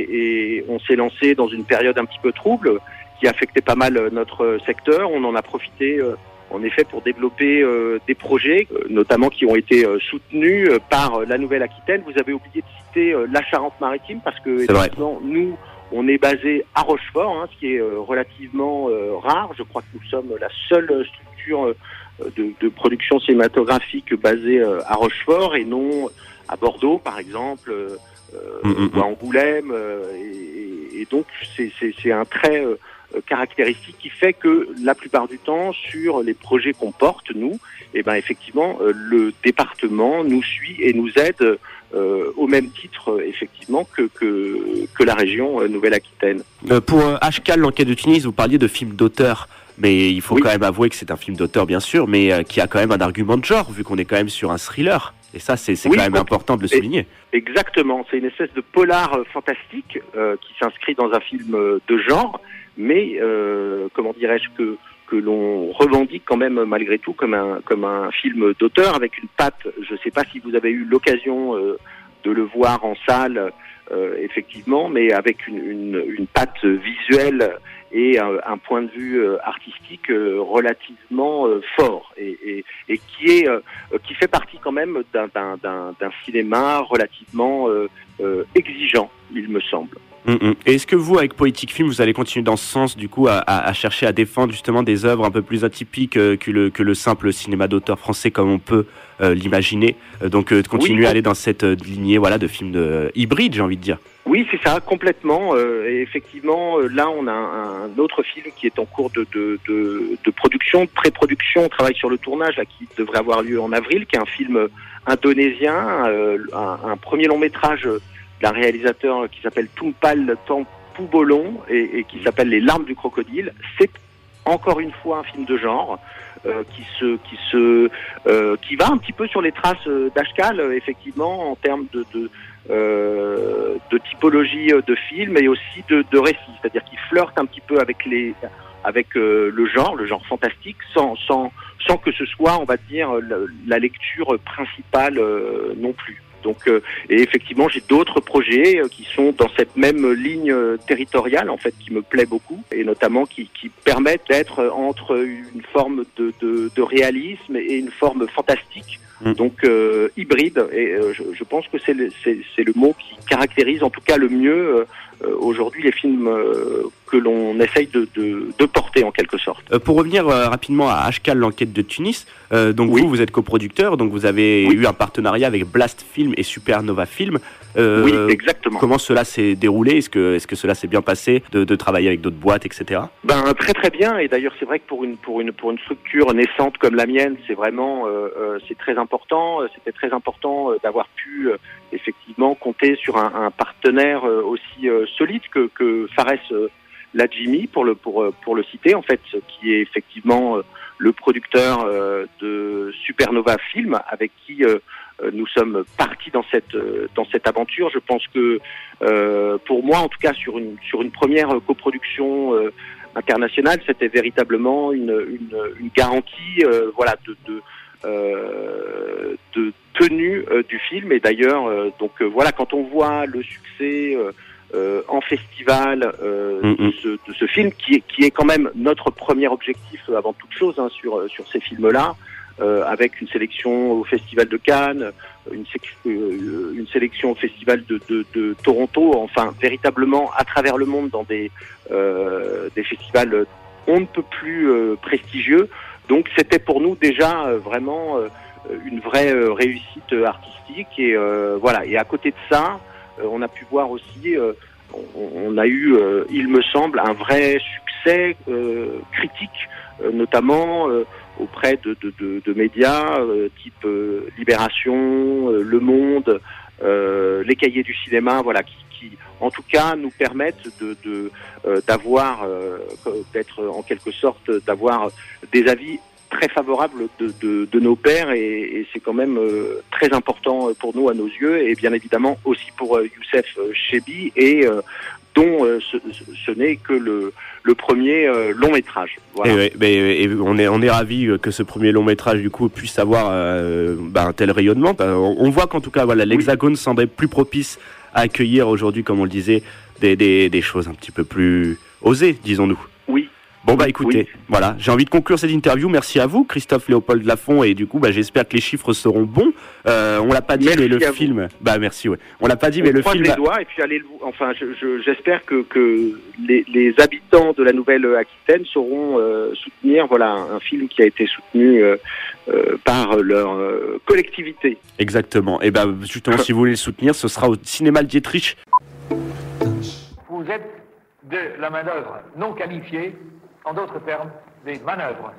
et on s'est lancé dans une période un petit peu trouble qui affectait pas mal notre secteur. On en a profité. euh, en effet, pour développer euh, des projets, euh, notamment qui ont été euh, soutenus par la Nouvelle-Aquitaine. Vous avez oublié de citer la Charente-Maritime parce que nous, on est basé à Rochefort, hein, ce qui est relativement rare. Je crois que nous sommes la seule structure de, de production cinématographique basée à Rochefort et non à Bordeaux, par exemple, euh, euh, ou à Angoulême. et, et donc, c'est- un trait caractéristique qui fait que la plupart du temps, sur les projets qu'on porte, nous, eh ben effectivement, euh, le département nous suit et nous aide euh, au même titre, euh, effectivement, que, que, que la région euh, Nouvelle-Aquitaine. Euh, Pour euh, HK, l'enquête de Tunis, vous parliez de film d'auteur. Mais il faut quand même avouer que c'est un film d'auteur, bien sûr, mais euh, qui a quand même un argument de genre, vu qu'on est quand même sur un thriller. Et ça, c'est Oui, quand même important de le souligner. Exactement, c'est une espèce de polar euh, fantastique euh, qui s'inscrit dans un film euh, de genre, mais euh, comment dirais-je que que l'on revendique quand même malgré tout comme un comme un film d'auteur avec une patte. Je ne sais pas si vous avez eu l'occasion euh, de le voir en salle, euh, effectivement, mais avec une, une, une patte visuelle et un, point de vue euh, artistique euh, relativement euh, fort et, et, et qui est qui fait partie quand même d'un cinéma relativement exigeant, il me semble. Mm, mm. Et est-ce que vous, avec Poetic Film, vous allez continuer dans ce sens, du coup, à, à- à chercher à défendre justement des œuvres un peu plus atypiques euh, que, le, que le simple cinéma d'auteur français comme on peut euh, l'imaginer? Euh, Donc, de continuer Oui. à aller dans cette lignée voilà, de films de, hybrides, j'ai envie de dire. Oui, c'est ça, complètement. Et effectivement, là, on a un, un autre film qui est en cours de, de, de, de production, de pré-production. On travaille sur le tournage, là, qui devrait avoir lieu en avril, qui est un film indonésien, un, un premier long métrage d'un réalisateur qui s'appelle Tumpal Tampubolon et, et qui s'appelle Les larmes du crocodile. C'est encore une fois un film de genre. euh, qui se qui se euh, qui va un petit peu sur les traces euh, d'Ashkal effectivement en termes de, de typologie de film et aussi de, de récit, c'est-à-dire qu'il flirte un petit peu avec les avec le genre, le genre fantastique, sans sans sans que ce soit, on va dire, la, lecture principale non plus. Donc, euh, et effectivement, j'ai d'autres projets euh, qui sont dans cette même ligne euh, territoriale, en fait, qui me plaît beaucoup, et notamment qui, qui permettent d'être entre une forme de, de, de réalisme et une forme fantastique, donc euh, hybride. Et euh, je, je pense que c'est le, c'est, c'est le mot qui caractérise, en tout cas, le mieux euh, aujourd'hui les films que l'on essaye de, de, de porter en quelque sorte. Pour revenir rapidement à Ashkal, l'enquête de Tunis, donc vous, vous êtes coproducteur, donc vous avez eu un partenariat avec Blast Film et Supernova Film. Euh, Oui, exactement. Comment cela s'est déroulé? Est-ce que, est-ce que cela s'est bien passé de, de travailler avec d'autres boîtes, etc. Ben très très bien et d'ailleurs c'est vrai que pour une pour une pour une structure naissante comme la mienne c'est vraiment euh, euh, c'est très important Euh, c'était très important euh, d'avoir pu euh, effectivement compter sur un, un partenaire aussi euh, solide que que Fares Ladjimi pour le pour pour le citer en fait qui est effectivement le producteur de Supernova Film avec qui nous sommes partis dans cette euh, dans cette aventure. Je pense que euh, pour moi, en tout cas, sur une sur une première euh, coproduction euh, internationale, c'était véritablement une une, une garantie, euh, voilà, de de, euh, de tenue euh, du film. Et d'ailleurs, euh, donc euh, voilà, quand on voit le succès. euh, euh, en festival euh, de, ce, de ce film qui est, qui est quand même notre premier objectif euh, avant toute chose hein, sur, euh, sur ces films-là, euh, avec une sélection au Festival de Cannes, une, euh, sélection au Festival de, Toronto, enfin véritablement à travers le monde dans des, euh, des festivals on ne peut plus euh, prestigieux. Donc c'était pour nous déjà euh, vraiment euh, une vraie euh, réussite euh, artistique et euh, voilà. Et à côté de ça, euh, on a pu voir aussi, euh, on, a eu, euh, il me semble, un vrai succès euh, critique, euh, notamment euh, auprès de, de, médias euh, type euh, Libération, euh, Le Monde, euh, les Cahiers du cinéma, voilà, qui, en tout cas nous permettent de euh, d'avoir, euh, d'être en quelque sorte, d'avoir des avis très favorables de, nos pairs et, c'est quand même euh, très important pour nous à nos yeux et bien évidemment aussi pour euh, Youssef euh, Chebi et euh, dont euh, ce, ce- n'est que le, le premier euh, long métrage. Voilà. Et, on est on est ravi que ce premier long métrage du coup puisse avoir euh, bah, un tel rayonnement. Bah, on, on voit qu'en tout cas voilà l'Hexagone semblait plus propice à accueillir aujourd'hui, comme on le disait, des, des, des choses un petit peu plus osées, disons-nous. Bon bah écoutez, voilà, j'ai envie de conclure cette interview. Merci à vous, Christophe Léopold Lafont, et du coup, bah, j'espère que les chiffres seront bons. Euh, on l'a pas dit, mais le vous. film, bah merci, ouais. On l'a pas dit, mais le croise film. les doigts et puis allez le enfin je- je- j'espère que, que les, les habitants de la Nouvelle-Aquitaine sauront euh, soutenir voilà un, un film qui a été soutenu euh, euh, par leur euh, collectivité. Exactement. Et ben justement, si vous voulez le soutenir, ce sera au cinéma Le Dietrich. Vous êtes de la manœuvre non qualifiée, en d'autres termes, des manœuvres.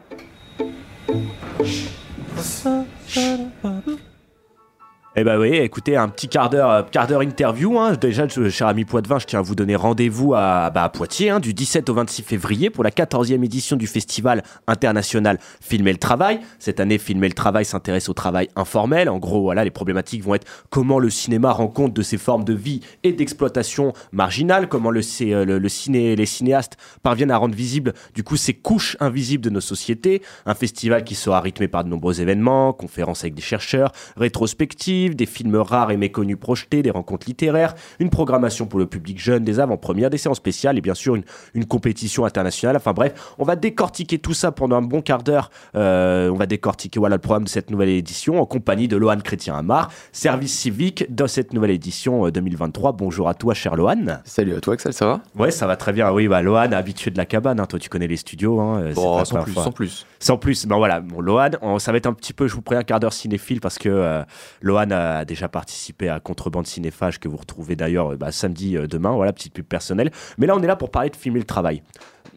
Eh ben oui, écoutez, un petit quart d'heure, euh, quart d'heure interview. Hein. Déjà, cher ami Poitvin, je tiens à vous donner rendez-vous à, bah, Poitiers hein, du 17 au 26 février pour la 14e édition du festival international Filmer le travail. Cette année, Filmer le travail s'intéresse au travail informel. En gros, voilà, les problématiques vont être comment le cinéma rend compte de ces formes de vie et d'exploitation marginales, comment euh, le ciné, les cinéastes parviennent à rendre visibles du coup ces couches invisibles de nos sociétés. Un festival qui sera rythmé par de nombreux événements, conférences avec des chercheurs, rétrospectives, des films rares et méconnus projetés, des rencontres littéraires, une programmation pour le public jeune, des avant-premières, des séances spéciales et bien sûr une, une compétition internationale. Enfin bref, on va décortiquer tout ça pendant un bon quart d'heure. Euh, on va décortiquer voilà le programme de cette nouvelle édition en compagnie de Lohan Chrétien Amar, service civique dans cette nouvelle édition euh, 2023. Bonjour à toi, cher Lohan. Salut à toi, Axel, ça va? Ouais, ça va très bien. Oui, bah Lohan, habitué de la cabane. hein. Toi, tu connais les studios. Hein. euh, Bon, sans plus, sans plus. Sans plus. Ben voilà, bon, Lohan, on- ça va être un petit peu, je vous prie, un quart d'heure cinéphile parce que euh, Lohan a déjà participé à Contrebande Cinéphage que vous retrouvez d'ailleurs euh, bah, samedi euh, demain. Voilà, petite pub personnelle. Mais là, on est là pour parler de filmer le travail.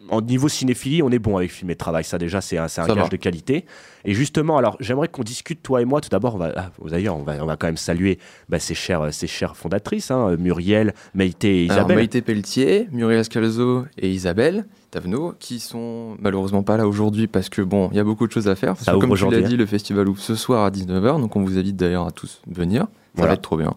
En niveau cinéphilie, on est bon avec filmer le travail. Ça, déjà, c'est un, un gage va. de qualité. Et justement, alors, j'aimerais qu'on discute, toi et moi. Tout d'abord, va, ah, d'ailleurs, on va, on va quand même saluer bah, ces, chères, ces chères fondatrices, hein, Muriel, Maïté et Alors, Isabelle. Maïté Pelletier, Muriel Scalzo et Isabelle Tavenot, qui sont malheureusement pas là aujourd'hui parce que bon, il y a beaucoup de choses à faire. Parce que comme tu l'as dit, le festival ouvre ce soir à 19h, donc on vous invite d'ailleurs à tous venir. Ça Voilà. va être trop bien.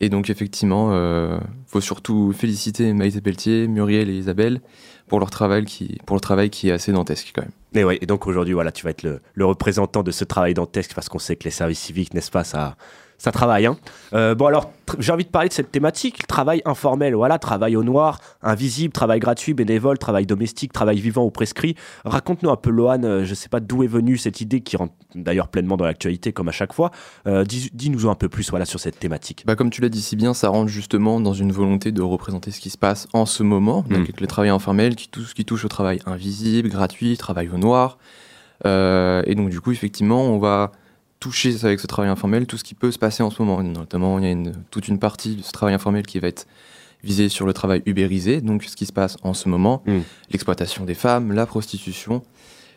Et donc effectivement, euh, faut surtout féliciter Maïté Pelletier, Muriel et Isabelle pour leur travail qui, pour le travail qui est assez dantesque quand même. Et, ouais, et donc aujourd'hui, voilà, tu vas être le, le représentant de ce travail dantesque parce qu'on sait que les services civiques, n'est-ce pas, ça, ça travaille. Hein. Euh, bon, alors, j'ai envie de parler de cette thématique, le travail informel, voilà, travail au noir, invisible, travail gratuit, bénévole, travail domestique, travail vivant ou prescrit. Raconte-nous un peu, Lohan, euh, je sais pas d'où est venue cette idée qui rentre d'ailleurs pleinement dans l'actualité comme à chaque fois. Euh, dis- Dis-nous un peu plus voilà, sur cette thématique. Bah, comme tu l'as dit si bien, ça rentre justement dans une volonté de représenter ce qui se passe en ce moment, donc Mm. avec le travail informel, qui touche, qui touche au travail invisible, gratuit, travail au noir. Et donc du coup, effectivement, on va toucher avec ce travail informel tout ce qui peut se passer en ce moment. Notamment, il y a une- toute une partie de ce travail informel qui va être visée sur le travail ubérisé, donc ce qui se passe en ce moment, Mm. l'exploitation des femmes, la prostitution.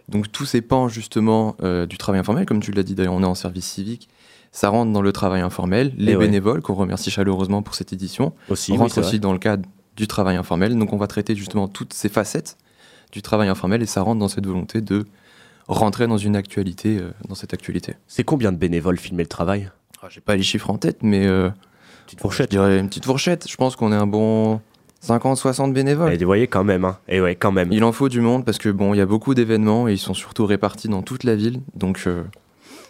Donc tous ces pans justement euh, du travail informel, comme tu l'as dit d'ailleurs, on est en service civique, ça rentre dans le travail informel. Les Et ouais. bénévoles, qu'on remercie chaleureusement pour cette édition, Aussi, rentrent aussi vrai. dans le cadre du travail informel. Donc on va traiter justement toutes ces facettes du travail informel et ça rentre dans cette volonté de rentrer dans une actualité, euh, dans cette actualité. C'est combien de bénévoles filmer le travail? Ah, J'ai pas les chiffres en tête, mais euh, Petite fourchette. je dirais une petite fourchette. Je pense qu'on est un bon 50-60 bénévoles. Et vous voyez quand même, hein. Et ouais, quand même. Il en faut du monde parce que bon, il y a beaucoup d'événements et ils sont surtout répartis dans toute la ville. Donc, euh,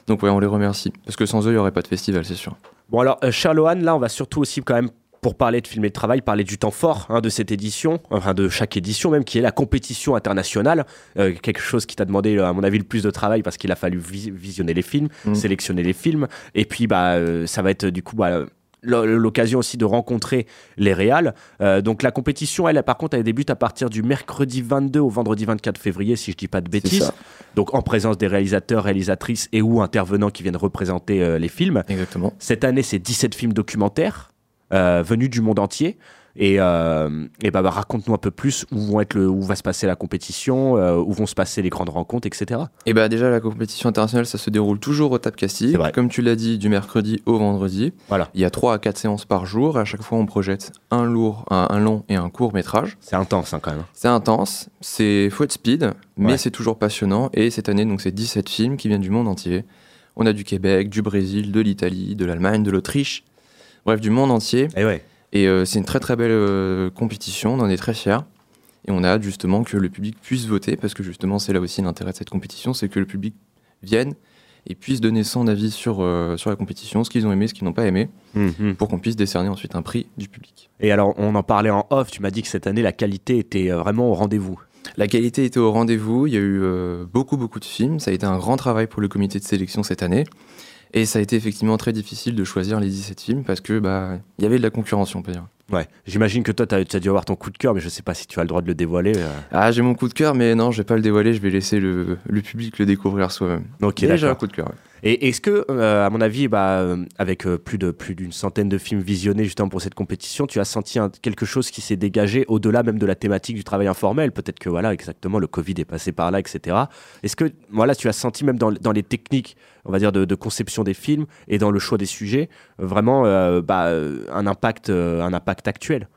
donc ouais, on les remercie. Parce que sans eux, il n'y aurait pas de festival, c'est sûr. Bon alors, euh, cher Lohan, là on va surtout aussi quand même, pour parler de filmer le travail, parler du temps fort hein, de cette édition, enfin de chaque édition même, qui est la compétition internationale. Euh, quelque chose qui t'a demandé, à mon avis, le plus de travail parce qu'il a fallu vis- visionner les films, Mm. sélectionner les films. Et puis bah, euh, ça va être du coup... Bah, l'o- l'occasion aussi de rencontrer les réals. Euh, donc la compétition, elle, par contre, elle débute à partir du mercredi 22 au vendredi 24 février, si je dis pas de bêtises. Donc en présence des réalisateurs, réalisatrices et ou intervenants qui viennent représenter euh, les films. Exactement. Cette année, c'est 17 films documentaires euh, venus du monde entier. Et, euh, et bah, bah, raconte-nous un peu plus où, vont être le, où va se passer la compétition, euh, où vont se passer les grandes rencontres, etc. Et bah déjà, la compétition internationale, ça se déroule toujours au Tap Castille. Comme tu l'as dit, du mercredi au vendredi. Voilà. Il y a 3 à 4 séances par jour. À chaque fois, on projette un, lourd, un, un long et un court métrage. C'est intense hein, quand même. C'est intense, c'est faut être speed, mais Ouais. c'est toujours passionnant. Et cette année, donc, c'est 17 films qui viennent du monde entier. On a du Québec, du Brésil, de l'Italie, de l'Allemagne, de l'Autriche. Bref, du monde entier. Et ouais. Et euh, c'est une très très belle euh, compétition, on en est très fiers. Et on a hâte justement que le public puisse voter, parce que justement c'est là aussi l'intérêt de cette compétition, c'est que le public vienne et puisse donner son avis sur, euh, sur la compétition, ce qu'ils ont aimé, ce qu'ils n'ont pas aimé, Mhm. pour qu'on puisse décerner ensuite un prix du public. Et alors, on en parlait en off, tu m'as dit que cette année, la qualité était vraiment au rendez-vous. La qualité était au rendez-vous, il y a eu beaucoup beaucoup de films, ça a été un grand travail pour le comité de sélection cette année. Et ça a été effectivement très difficile de choisir les 17 films parce que bah il y avait de la concurrence, on peut dire. Ouais, j'imagine que toi, tu as, dû avoir ton coup de cœur, mais je sais pas si tu as le droit de le dévoiler. euh. Ah, j'ai mon coup de cœur, mais non, je vais pas le dévoiler, je vais laisser le, le public le découvrir soi-même. Ok, j'ai un coup de cœur. ouais. Et est-ce que, euh, à mon avis, bah, euh, avec euh, plus de plus d'une centaine de films visionnés justement pour cette compétition, tu as senti quelque chose qui s'est dégagé au-delà même de la thématique du travail informel? Peut-être que voilà, exactement, le Covid est passé par là, etc. Est-ce que voilà, tu as senti même dans, dans les techniques, on va dire, de, conception des films et dans le choix des sujets, vraiment bah, un impact, un impact actuel?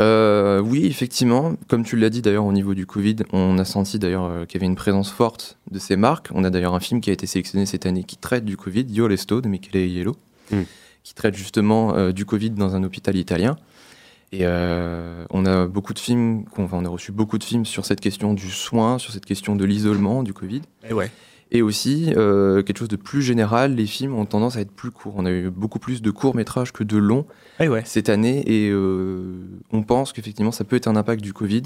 Euh, oui, effectivement. Comme tu l'as dit d'ailleurs au niveau du Covid, on a senti d'ailleurs euh, qu'il y avait une présence forte de ces marques. On a d'ailleurs un film qui a été sélectionné cette année qui traite du Covid, Io Lesto de Michele Aiello, Mm. qui traite justement euh, du Covid dans un hôpital italien. Et euh, on a beaucoup de films, enfin, on a reçu beaucoup de films sur cette question du soin, sur cette question de l'isolement du Covid. Et ouais. Et aussi, euh, quelque chose de plus général, les films ont tendance à être plus courts. On a eu beaucoup plus de courts métrages que de longs Eh cette année, et euh, on pense qu'effectivement, ça peut être un impact du Covid,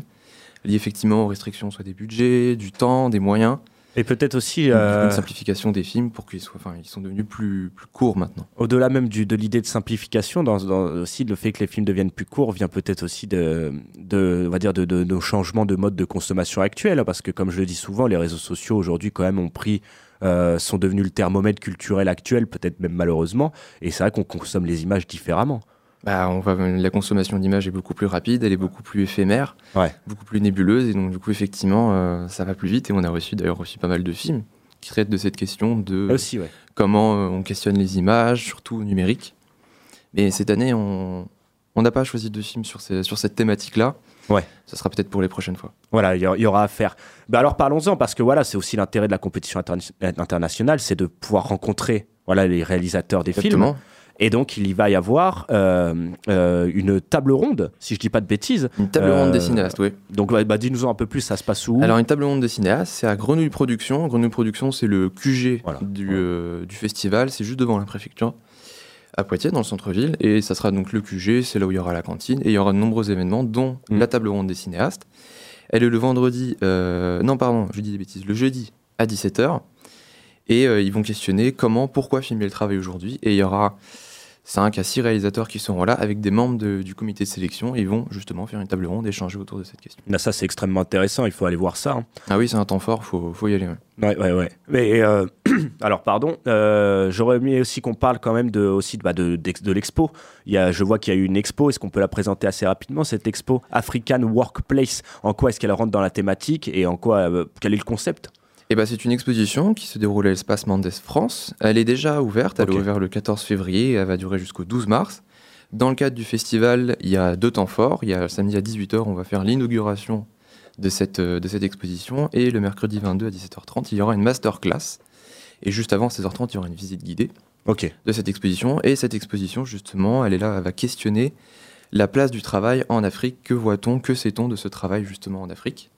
lié effectivement aux restrictions, soit des budgets, du temps, des moyens. Et peut-être aussi Donc, euh, une simplification des films pour qu'ils soient, enfin, ils sont devenus plus, plus courts maintenant. Au-delà même du, de l'idée de simplification, dans, dans aussi le fait que les films deviennent plus courts vient peut-être aussi de, de, on va dire de, de nos changements de mode de consommation actuel, parce que comme je le dis souvent, les réseaux sociaux aujourd'hui quand même ont pris, euh, sont devenus le thermomètre culturel actuel, peut-être même malheureusement, et c'est vrai qu'on consomme les images différemment. Bah, on va, la consommation d'images est beaucoup plus rapide, elle est beaucoup plus éphémère, beaucoup plus nébuleuse, et donc du coup effectivement euh, ça va plus vite. Et on a reçu d'ailleurs reçu pas mal de films qui traitent de cette question de Aussi, ouais. comment euh, on questionne les images, surtout numériques. Mais cette année, on n'a pas choisi de film sur, ces- sur cette thématique-là. Ouais. Ça sera peut-être pour les prochaines fois. Voilà, il y, a- il y aura à faire. Bah alors parlons-en, parce que voilà, c'est aussi l'intérêt de la compétition interna- internationale, c'est de pouvoir rencontrer voilà, les réalisateurs des Exactement. films. Et donc, il y va y avoir euh, euh, une table ronde, si je dis pas de bêtises. Une table ronde des cinéastes, oui. Donc, ouais, bah, dis-nous un peu plus, ça se passe où? Alors, une table ronde des cinéastes, c'est à Grenouille Productions. Grenouille Productions, c'est le QG du, euh, du festival. C'est juste devant la préfecture, à Poitiers, dans le centre-ville. Et ça sera donc le QG, c'est là où il y aura la cantine. Et il y aura de nombreux événements, dont Mm. la table ronde des cinéastes. Elle est le vendredi, euh, non, pardon, je dis des bêtises, le jeudi à 17h. Et euh, ils vont questionner comment, pourquoi filmer le travail aujourd'hui. Et il y aura 5 à 6 réalisateurs qui seront là avec des membres de- du comité de sélection. Et ils vont justement faire une table ronde, échanger autour de cette question. Là, ça, c'est extrêmement intéressant, il faut aller voir ça. hein. Ah oui, c'est un temps fort, faut, faut y aller. ouais. Ouais, ouais, ouais. Mais euh, alors, pardon, euh, j'aurais aimé aussi qu'on parle quand même de, aussi de, bah, de, d'ex- de l'expo. Il y a, je vois qu'il y a eu une expo. Est-ce qu'on peut la présenter assez rapidement, cette expo African Workplace? En quoi est-ce qu'elle rentre dans la thématique et en quoi, euh, quel est le concept? Eh ben, c'est une exposition qui se déroule à l'espace Mendes France. Elle est déjà ouverte, elle est ouverte le 14 février et elle va durer jusqu'au 12 mars. Dans le cadre du festival, il y a deux temps forts. Il y a le samedi à 18h, on va faire l'inauguration de cette, euh, de cette exposition et le mercredi 22 à 17h30, il y aura une masterclass. Et juste avant 16h30, il y aura une visite guidée de cette exposition. Et cette exposition, justement, elle est là, elle va questionner la place du travail en Afrique. Que voit-on, que sait-on de ce travail justement en Afrique?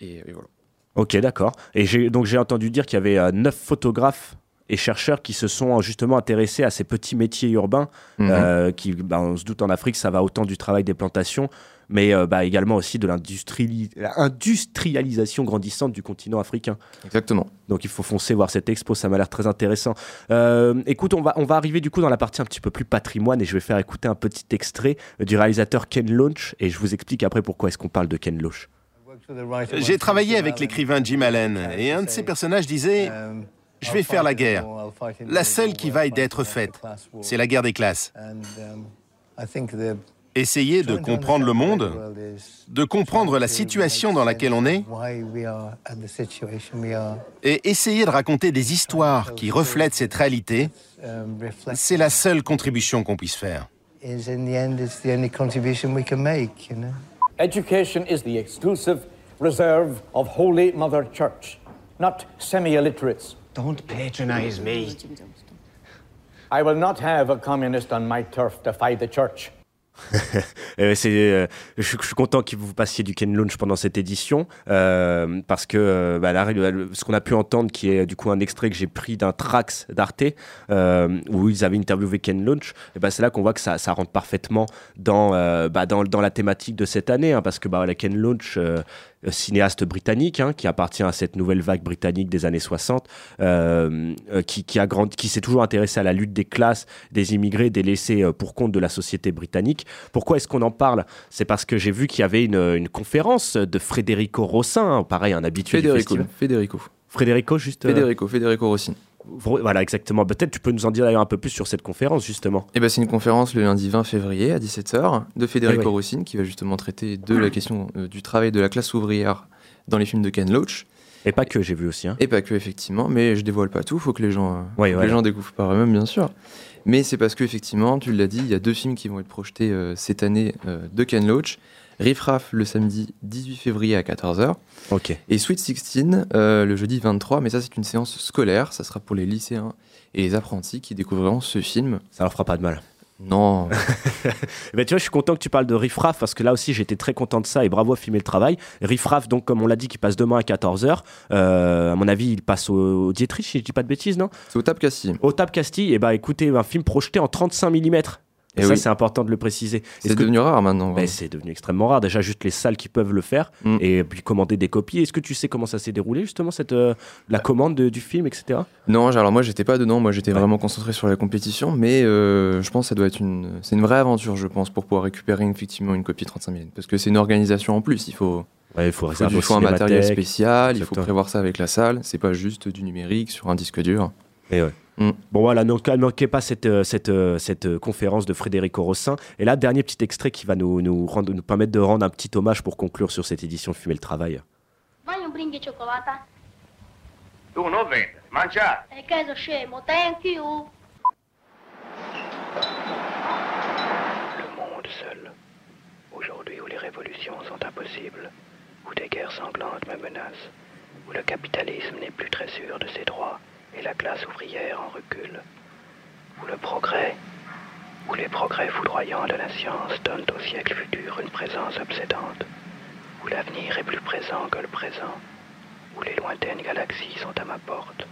Et, et voilà. Ok, d'accord. Et donc j'ai entendu dire qu'il y avait euh, neuf photographes et chercheurs qui se sont justement intéressés à ces petits métiers urbains, Mhm. euh, qui, bah, on se doute en Afrique, ça va autant du travail des plantations, mais euh, bah, également aussi de l'industrialisation grandissante du continent africain. Exactement. Donc il faut foncer voir cette expo, ça m'a l'air très intéressant. Euh, écoute, on va, on va arriver du coup dans la partie un petit peu plus patrimoine et je vais faire écouter un petit extrait du réalisateur Ken Loach et je vous explique après pourquoi est-ce qu'on parle de Ken Loach. J'ai travaillé avec l'écrivain Jim Allen et un de ses personnages disait Je vais faire la guerre. La seule qui vaille d'être faite, c'est la guerre des classes. Essayer de comprendre le monde, de comprendre la situation dans laquelle on est et essayer de raconter des histoires qui reflètent cette réalité, c'est la seule contribution qu'on puisse faire. Education is the exclusive reserve of Holy Mother Church, not semi illiterates. Don't patronize me. I will not have a communist on my turf defy the church. Euh, c'est, euh, je, suis- je suis content que vous passiez du Ken Loach pendant cette édition euh, parce que euh, bah, là, ce qu'on a pu entendre, qui est du coup un extrait que j'ai pris d'un Trax d'Arte euh, où ils avaient interviewé Ken Loach, et bah, c'est là qu'on voit que ça, ça rentre parfaitement dans, euh, bah, dans, dans la thématique de cette année hein, parce que bah, la Ken Loach, euh, cinéaste britannique hein, qui appartient à cette nouvelle vague britannique des années 60, euh, euh, qui, qui, a grandi, qui s'est toujours intéressé à la lutte des classes, des immigrés, des laissés euh, pour compte de la société britannique. Pourquoi est-ce qu'on en parle? C'est parce que j'ai vu qu'il y avait une, une conférence de Federico Rossin, hein, pareil, un habitué du Federico, festival. Federico. Federico, juste. euh, Federico, Federico Rossini. Voilà, exactement. Peut-être tu peux nous en dire d'ailleurs un peu plus sur cette conférence, justement. Eh ben, c'est une conférence le lundi 20 février à 17h de Federico Eh oui. Rossini qui va justement traiter de la question euh, du travail de la classe ouvrière dans les films de Ken Loach. Et pas que, j'ai vu aussi. hein. Et pas que, effectivement, mais je dévoile pas tout, faut que les gens, euh, que voilà. les gens découvrent par eux-mêmes, bien sûr. Mais c'est parce que, effectivement, tu l'as dit, il y a deux films qui vont être projetés euh, cette année de Ken Loach. Riff Raff le samedi 18 février à 14h. Ok. Et Sweet 16 euh, le jeudi 23, mais ça c'est une séance scolaire, ça sera pour les lycéens et les apprentis qui découvriront ce film. Ça leur fera pas de mal. Non. Eh ben, tu vois, je suis content que tu parles de Riff Raff parce que là aussi j'étais très content de ça et bravo à filmer le travail. Riff Raff, donc comme on l'a dit, qui passe demain à 14h. à mon avis, il passe au, au Dietrich, si je dis pas de bêtises, non? C'est au Tap Castille. Au Tap Castille, et bah écoutez, un film projeté en 35 mm. Et, Eh ça, oui. c'est important de le préciser. C'est que- devenu rare maintenant. Ben, c'est devenu extrêmement rare. Déjà, juste les salles qui peuvent le faire Mm. et puis commander des copies. Est-ce que tu sais comment ça s'est déroulé, justement, cette, euh, la commande de- du film, etc. Non, alors moi j'étais pas dedans, moi j'étais vraiment concentré sur la compétition, mais euh, je pense que ça doit être une, c'est une vraie aventure, je pense, pour pouvoir récupérer effectivement une copie 35 mm, parce que c'est une organisation en plus. Il faut, Ouais, il faut il du- faut un matériel spécial, il faut prévoir ça avec la salle. C'est pas juste du numérique sur un disque dur. Et ouais. Mm. Bon voilà, ne ne manquez pas cette, euh, cette, euh, cette euh, conférence de Frédérico Rossin. Et là, dernier petit extrait qui va nous, nous, rendre, nous permettre de rendre un petit hommage pour conclure sur cette édition Fumer le Travail. Vai un brindisi di cioccolata? Tu non vende, mangiare. E che so scemo, thank you? Le monde seul. Aujourd'hui où les révolutions sont impossibles, où des guerres sanglantes me menacent, où le capitalisme n'est plus très sûr de ses droits et la classe ouvrière en recul, où le progrès, où les progrès foudroyants de la science donnent au siècle futur une présence obsédante, où l'avenir est plus présent que le présent, où les lointaines galaxies sont à ma porte,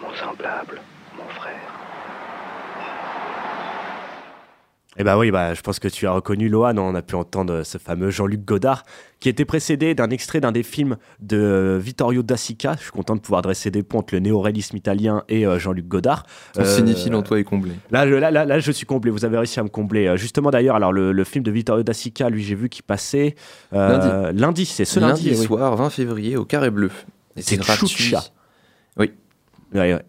mon semblable, mon frère. Eh bah oui, bah, je pense que tu as reconnu Lohan. On a pu entendre ce fameux Jean-Luc Godard qui était précédé d'un extrait d'un des films de Vittorio Da Sica. Je suis content de pouvoir dresser des ponts entre le néoréalisme italien et euh, Jean-Luc Godard. Ton Euh, cinéphile en toi est comblé. Là je, là, là, là, je suis comblé. Vous avez réussi à me combler. Euh, justement, d'ailleurs, alors le, le film de Vittorio Da Sica, lui, j'ai vu qu'il passait euh, lundi. c'est ce lundi. lundi oui. soir, 20 février, au Carré Bleu. C'est gratuit. Chucha. Oui.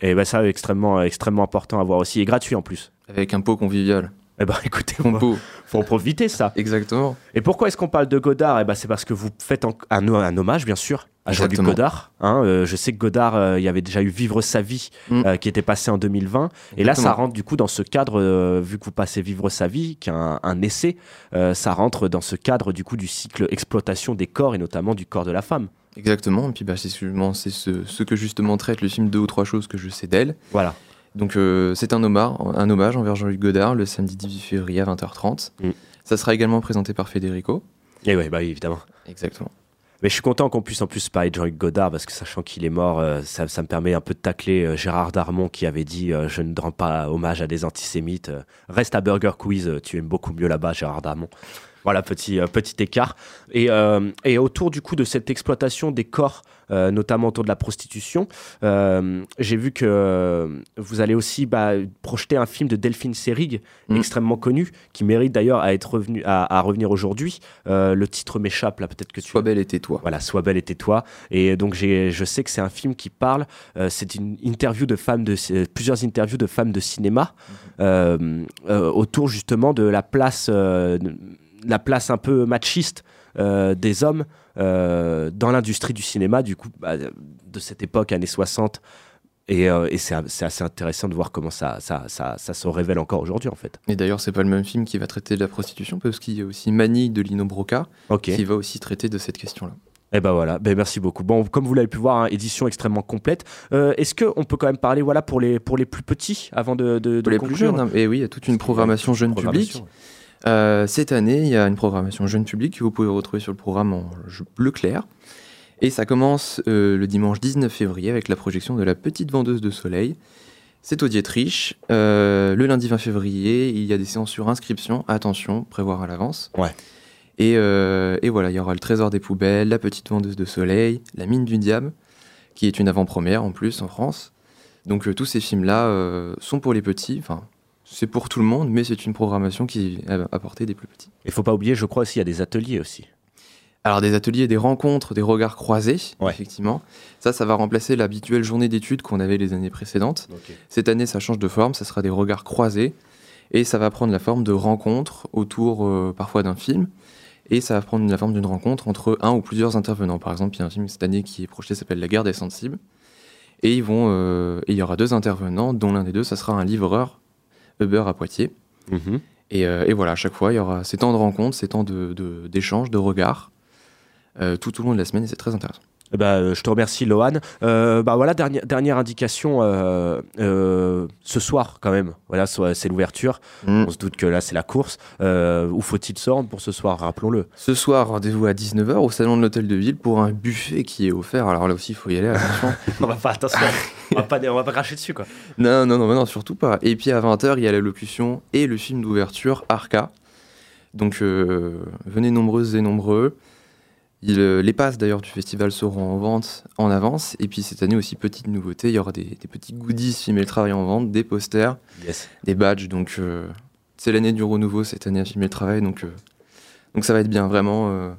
Et bah, ça, extrêmement, extrêmement important à voir aussi. Et gratuit en plus. Avec un pot convivial. Eh ben, écoutez, Ton pot. faut en profiter ça. Exactement. Et pourquoi est-ce qu'on parle de Godard? Eh ben, c'est parce que vous faites un, un hommage, bien sûr, à Jean-Luc. Godard. hein. Euh, je sais que Godard, euh, il y avait déjà eu Vivre sa vie, Mm. euh, qui était passé en 2020. Et là, ça rentre du coup dans ce cadre, vu que vous passez Vivre sa vie, qui est un, un essai, ça rentre dans ce cadre du coup du cycle exploitation des corps et notamment du corps de la femme. Exactement, et puis bah, c'est ce, ce que justement traite le film Deux ou trois choses que je sais d'elle. Voilà. Donc euh, c'est un hommage, un hommage envers Jean-Luc Godard le samedi 18 février à 20h30. Mm. Ça sera également présenté par Federico. Et oui, bah, évidemment. Exactement. Mais je suis content qu'on puisse en plus parler de Jean-Luc Godard parce que sachant qu'il est mort, euh, ça, ça me permet un peu de tacler euh, Gérard Darmon qui avait dit euh, Je ne rends pas hommage à des antisémites. reste à Burger Quiz, tu aimes beaucoup mieux là-bas, Gérard Darmon. Voilà, petit, euh, petit écart. Et, euh, et autour du coup de cette exploitation des corps, euh, notamment autour de la prostitution, j'ai vu que vous allez aussi bah, projeter un film de Delphine Seyrig, Mm. extrêmement connu, qui mérite d'ailleurs à, être revenu, à, à revenir aujourd'hui. Le titre m'échappe là, peut-être que tu. Sois belle et tais-toi. Voilà, Sois belle et tais-toi. Et donc j'ai- je sais que c'est un film qui parle. c'est une interview de femmes de plusieurs interviews de femmes de cinéma euh, autour justement de la place, euh, la place un peu machiste euh, des hommes euh, dans l'industrie du cinéma. Du coup, bah, de cette époque années 60. Et, euh, et c'est assez intéressant de voir comment ça, ça, ça, ça se révèle encore aujourd'hui en fait. Et d'ailleurs, c'est pas le même film qui va traiter de la prostitution, parce qu'il y a aussi Mani de Lino Broca, qui va aussi traiter de cette question-là. Eh ben voilà, ben merci beaucoup. Bon, comme vous l'avez pu voir, hein, édition extrêmement complète. Euh, Est-ce qu'on peut quand même parler voilà, pour, les, pour les plus petits avant de, de, de Pour les plus jeunes, hein, et oui, il y a toute une programmation jeune public. Euh, cette année, il y a une programmation jeune public que vous pouvez retrouver sur le programme en bleu clair. Et ça commence euh, le dimanche 19 février avec la projection de La Petite Vendeuse de Soleil. C'est au Dietrich. Euh, le lundi 20 février, il y a des séances sur inscription. Attention, prévoir à l'avance. Ouais. Et, et voilà, il y aura le Trésor des poubelles, La Petite Vendeuse de Soleil, La Mine du Diable, qui est une avant-première en plus en France. Donc tous ces films-là sont pour les petits. Enfin, c'est pour tout le monde, mais c'est une programmation qui est à portée des plus petits. Il faut pas oublier, je crois aussi, il y a des ateliers aussi. Alors des ateliers, des rencontres, des regards croisés, effectivement. Ça, ça va remplacer l'habituelle journée d'études qu'on avait les années précédentes. Cette année, ça change de forme, ça sera des regards croisés. Et ça va prendre la forme de rencontres autour euh, parfois d'un film. Et ça va prendre la forme d'une rencontre entre un ou plusieurs intervenants. Par exemple, il y a un film cette année qui est projeté, s'appelle La guerre des sensibles. Et ils vont, euh, et il y aura deux intervenants, dont l'un des deux, ça sera un livreur Uber à Poitiers. Mhm. Et, euh, et voilà, à chaque fois, il y aura ces temps de rencontre, ces temps d'échange, de, de regards, euh, tout au long de la semaine, et c'est très intéressant. Euh, je te remercie, Lohan. Euh, bah voilà, dernière, dernière indication euh, euh, ce soir quand même. Voilà, c'est l'ouverture. Mm. On se doute que là, c'est la course. Où faut-il se rendre pour ce soir Rappelons-le? Ce soir, rendez-vous à 19h au salon de l'hôtel de ville pour un buffet qui est offert. Alors là aussi, il faut y aller, attention. on va pas attention. on va pas, on va pas cracher dessus quoi. non, non, non, non, surtout pas. Et puis à 20h, il y a l'allocution et le film d'ouverture Arca. Donc venez nombreuses et nombreux. Il, euh, les passes d'ailleurs du festival seront en vente en avance. Et puis cette année aussi, petite nouveauté, il y aura des, des petits goodies filmer le travail en vente, des posters, Yes. des badges. Donc euh, c'est l'année du renouveau cette année à filmer le travail. Donc, euh, donc ça va être bien, vraiment.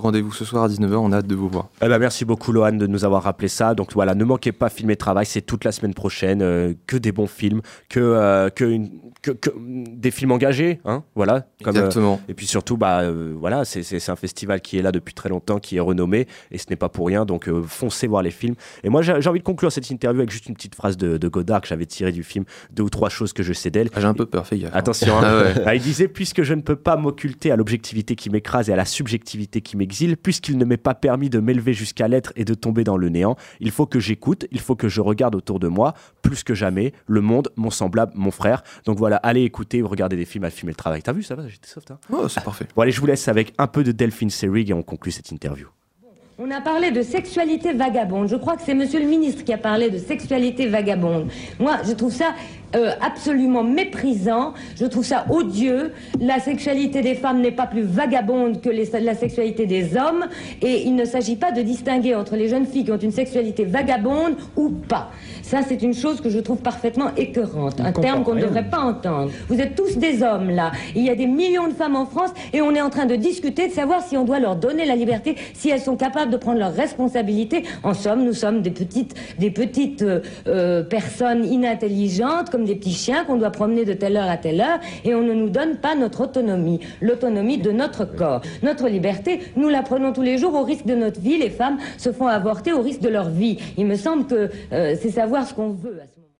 Rendez-vous ce soir à 19h, on a hâte de vous voir. Eh ben, merci beaucoup Lohan de nous avoir rappelé ça. Donc voilà, ne manquez pas Filmer Travail, c'est toute la semaine prochaine. euh, que des bons films, que, euh, que, une- que- que, des films engagés. Hein, voilà, comme, euh, Exactement. et puis surtout, bah, voilà, c'est- un festival qui est là depuis très longtemps, qui est renommé, et ce n'est pas pour rien. Donc foncez voir les films. Et moi j'ai envie de conclure cette interview avec juste une petite phrase de, de Godard que j'avais tirée du film, deux ou trois choses que je sais d'elle. Ah, J'ai un peu peur, fais gaffe. Attention, hein. Ah ouais. Ah, il disait Puisque je ne peux pas m'occulter à l'objectivité qui m'écrase et à la subjectivité qui puisqu'il ne m'est pas permis de m'élever jusqu'à l'être et de tomber dans le néant, il faut que j'écoute, il faut que je regarde autour de moi, plus que jamais, le monde, mon semblable, mon frère. Donc voilà, allez écouter, regardez des films, à filmer le travail. T'as vu ça va J'étais soft. Hein Oh, c'est parfait. bon, allez, je vous laisse avec un peu de Delphine Seyrig et on conclut cette interview. On a parlé de sexualité vagabonde. Je crois que c'est monsieur le ministre qui a parlé de sexualité vagabonde. Moi, je trouve ça euh, absolument méprisant. Je trouve ça odieux. La sexualité des femmes n'est pas plus vagabonde que la sexualité des hommes. Et il ne s'agit pas de distinguer entre les jeunes filles qui ont une sexualité vagabonde ou pas. Ça, c'est une chose que je trouve parfaitement écœurante. Un terme qu'on ne devrait pas entendre. Vous êtes tous des hommes, là. Il y a des millions de femmes en France et on est en train de discuter de savoir si on doit leur donner la liberté, si elles sont capables de prendre leurs responsabilités. En somme, nous sommes des petites, des petites euh, euh, personnes inintelligentes, comme des petits chiens qu'on doit promener de telle heure à telle heure et on ne nous donne pas notre autonomie, l'autonomie de notre corps. Notre liberté, nous la prenons tous les jours au risque de notre vie. Les femmes se font avorter au risque de leur vie. Il me semble que euh, c'est ce qu'on veut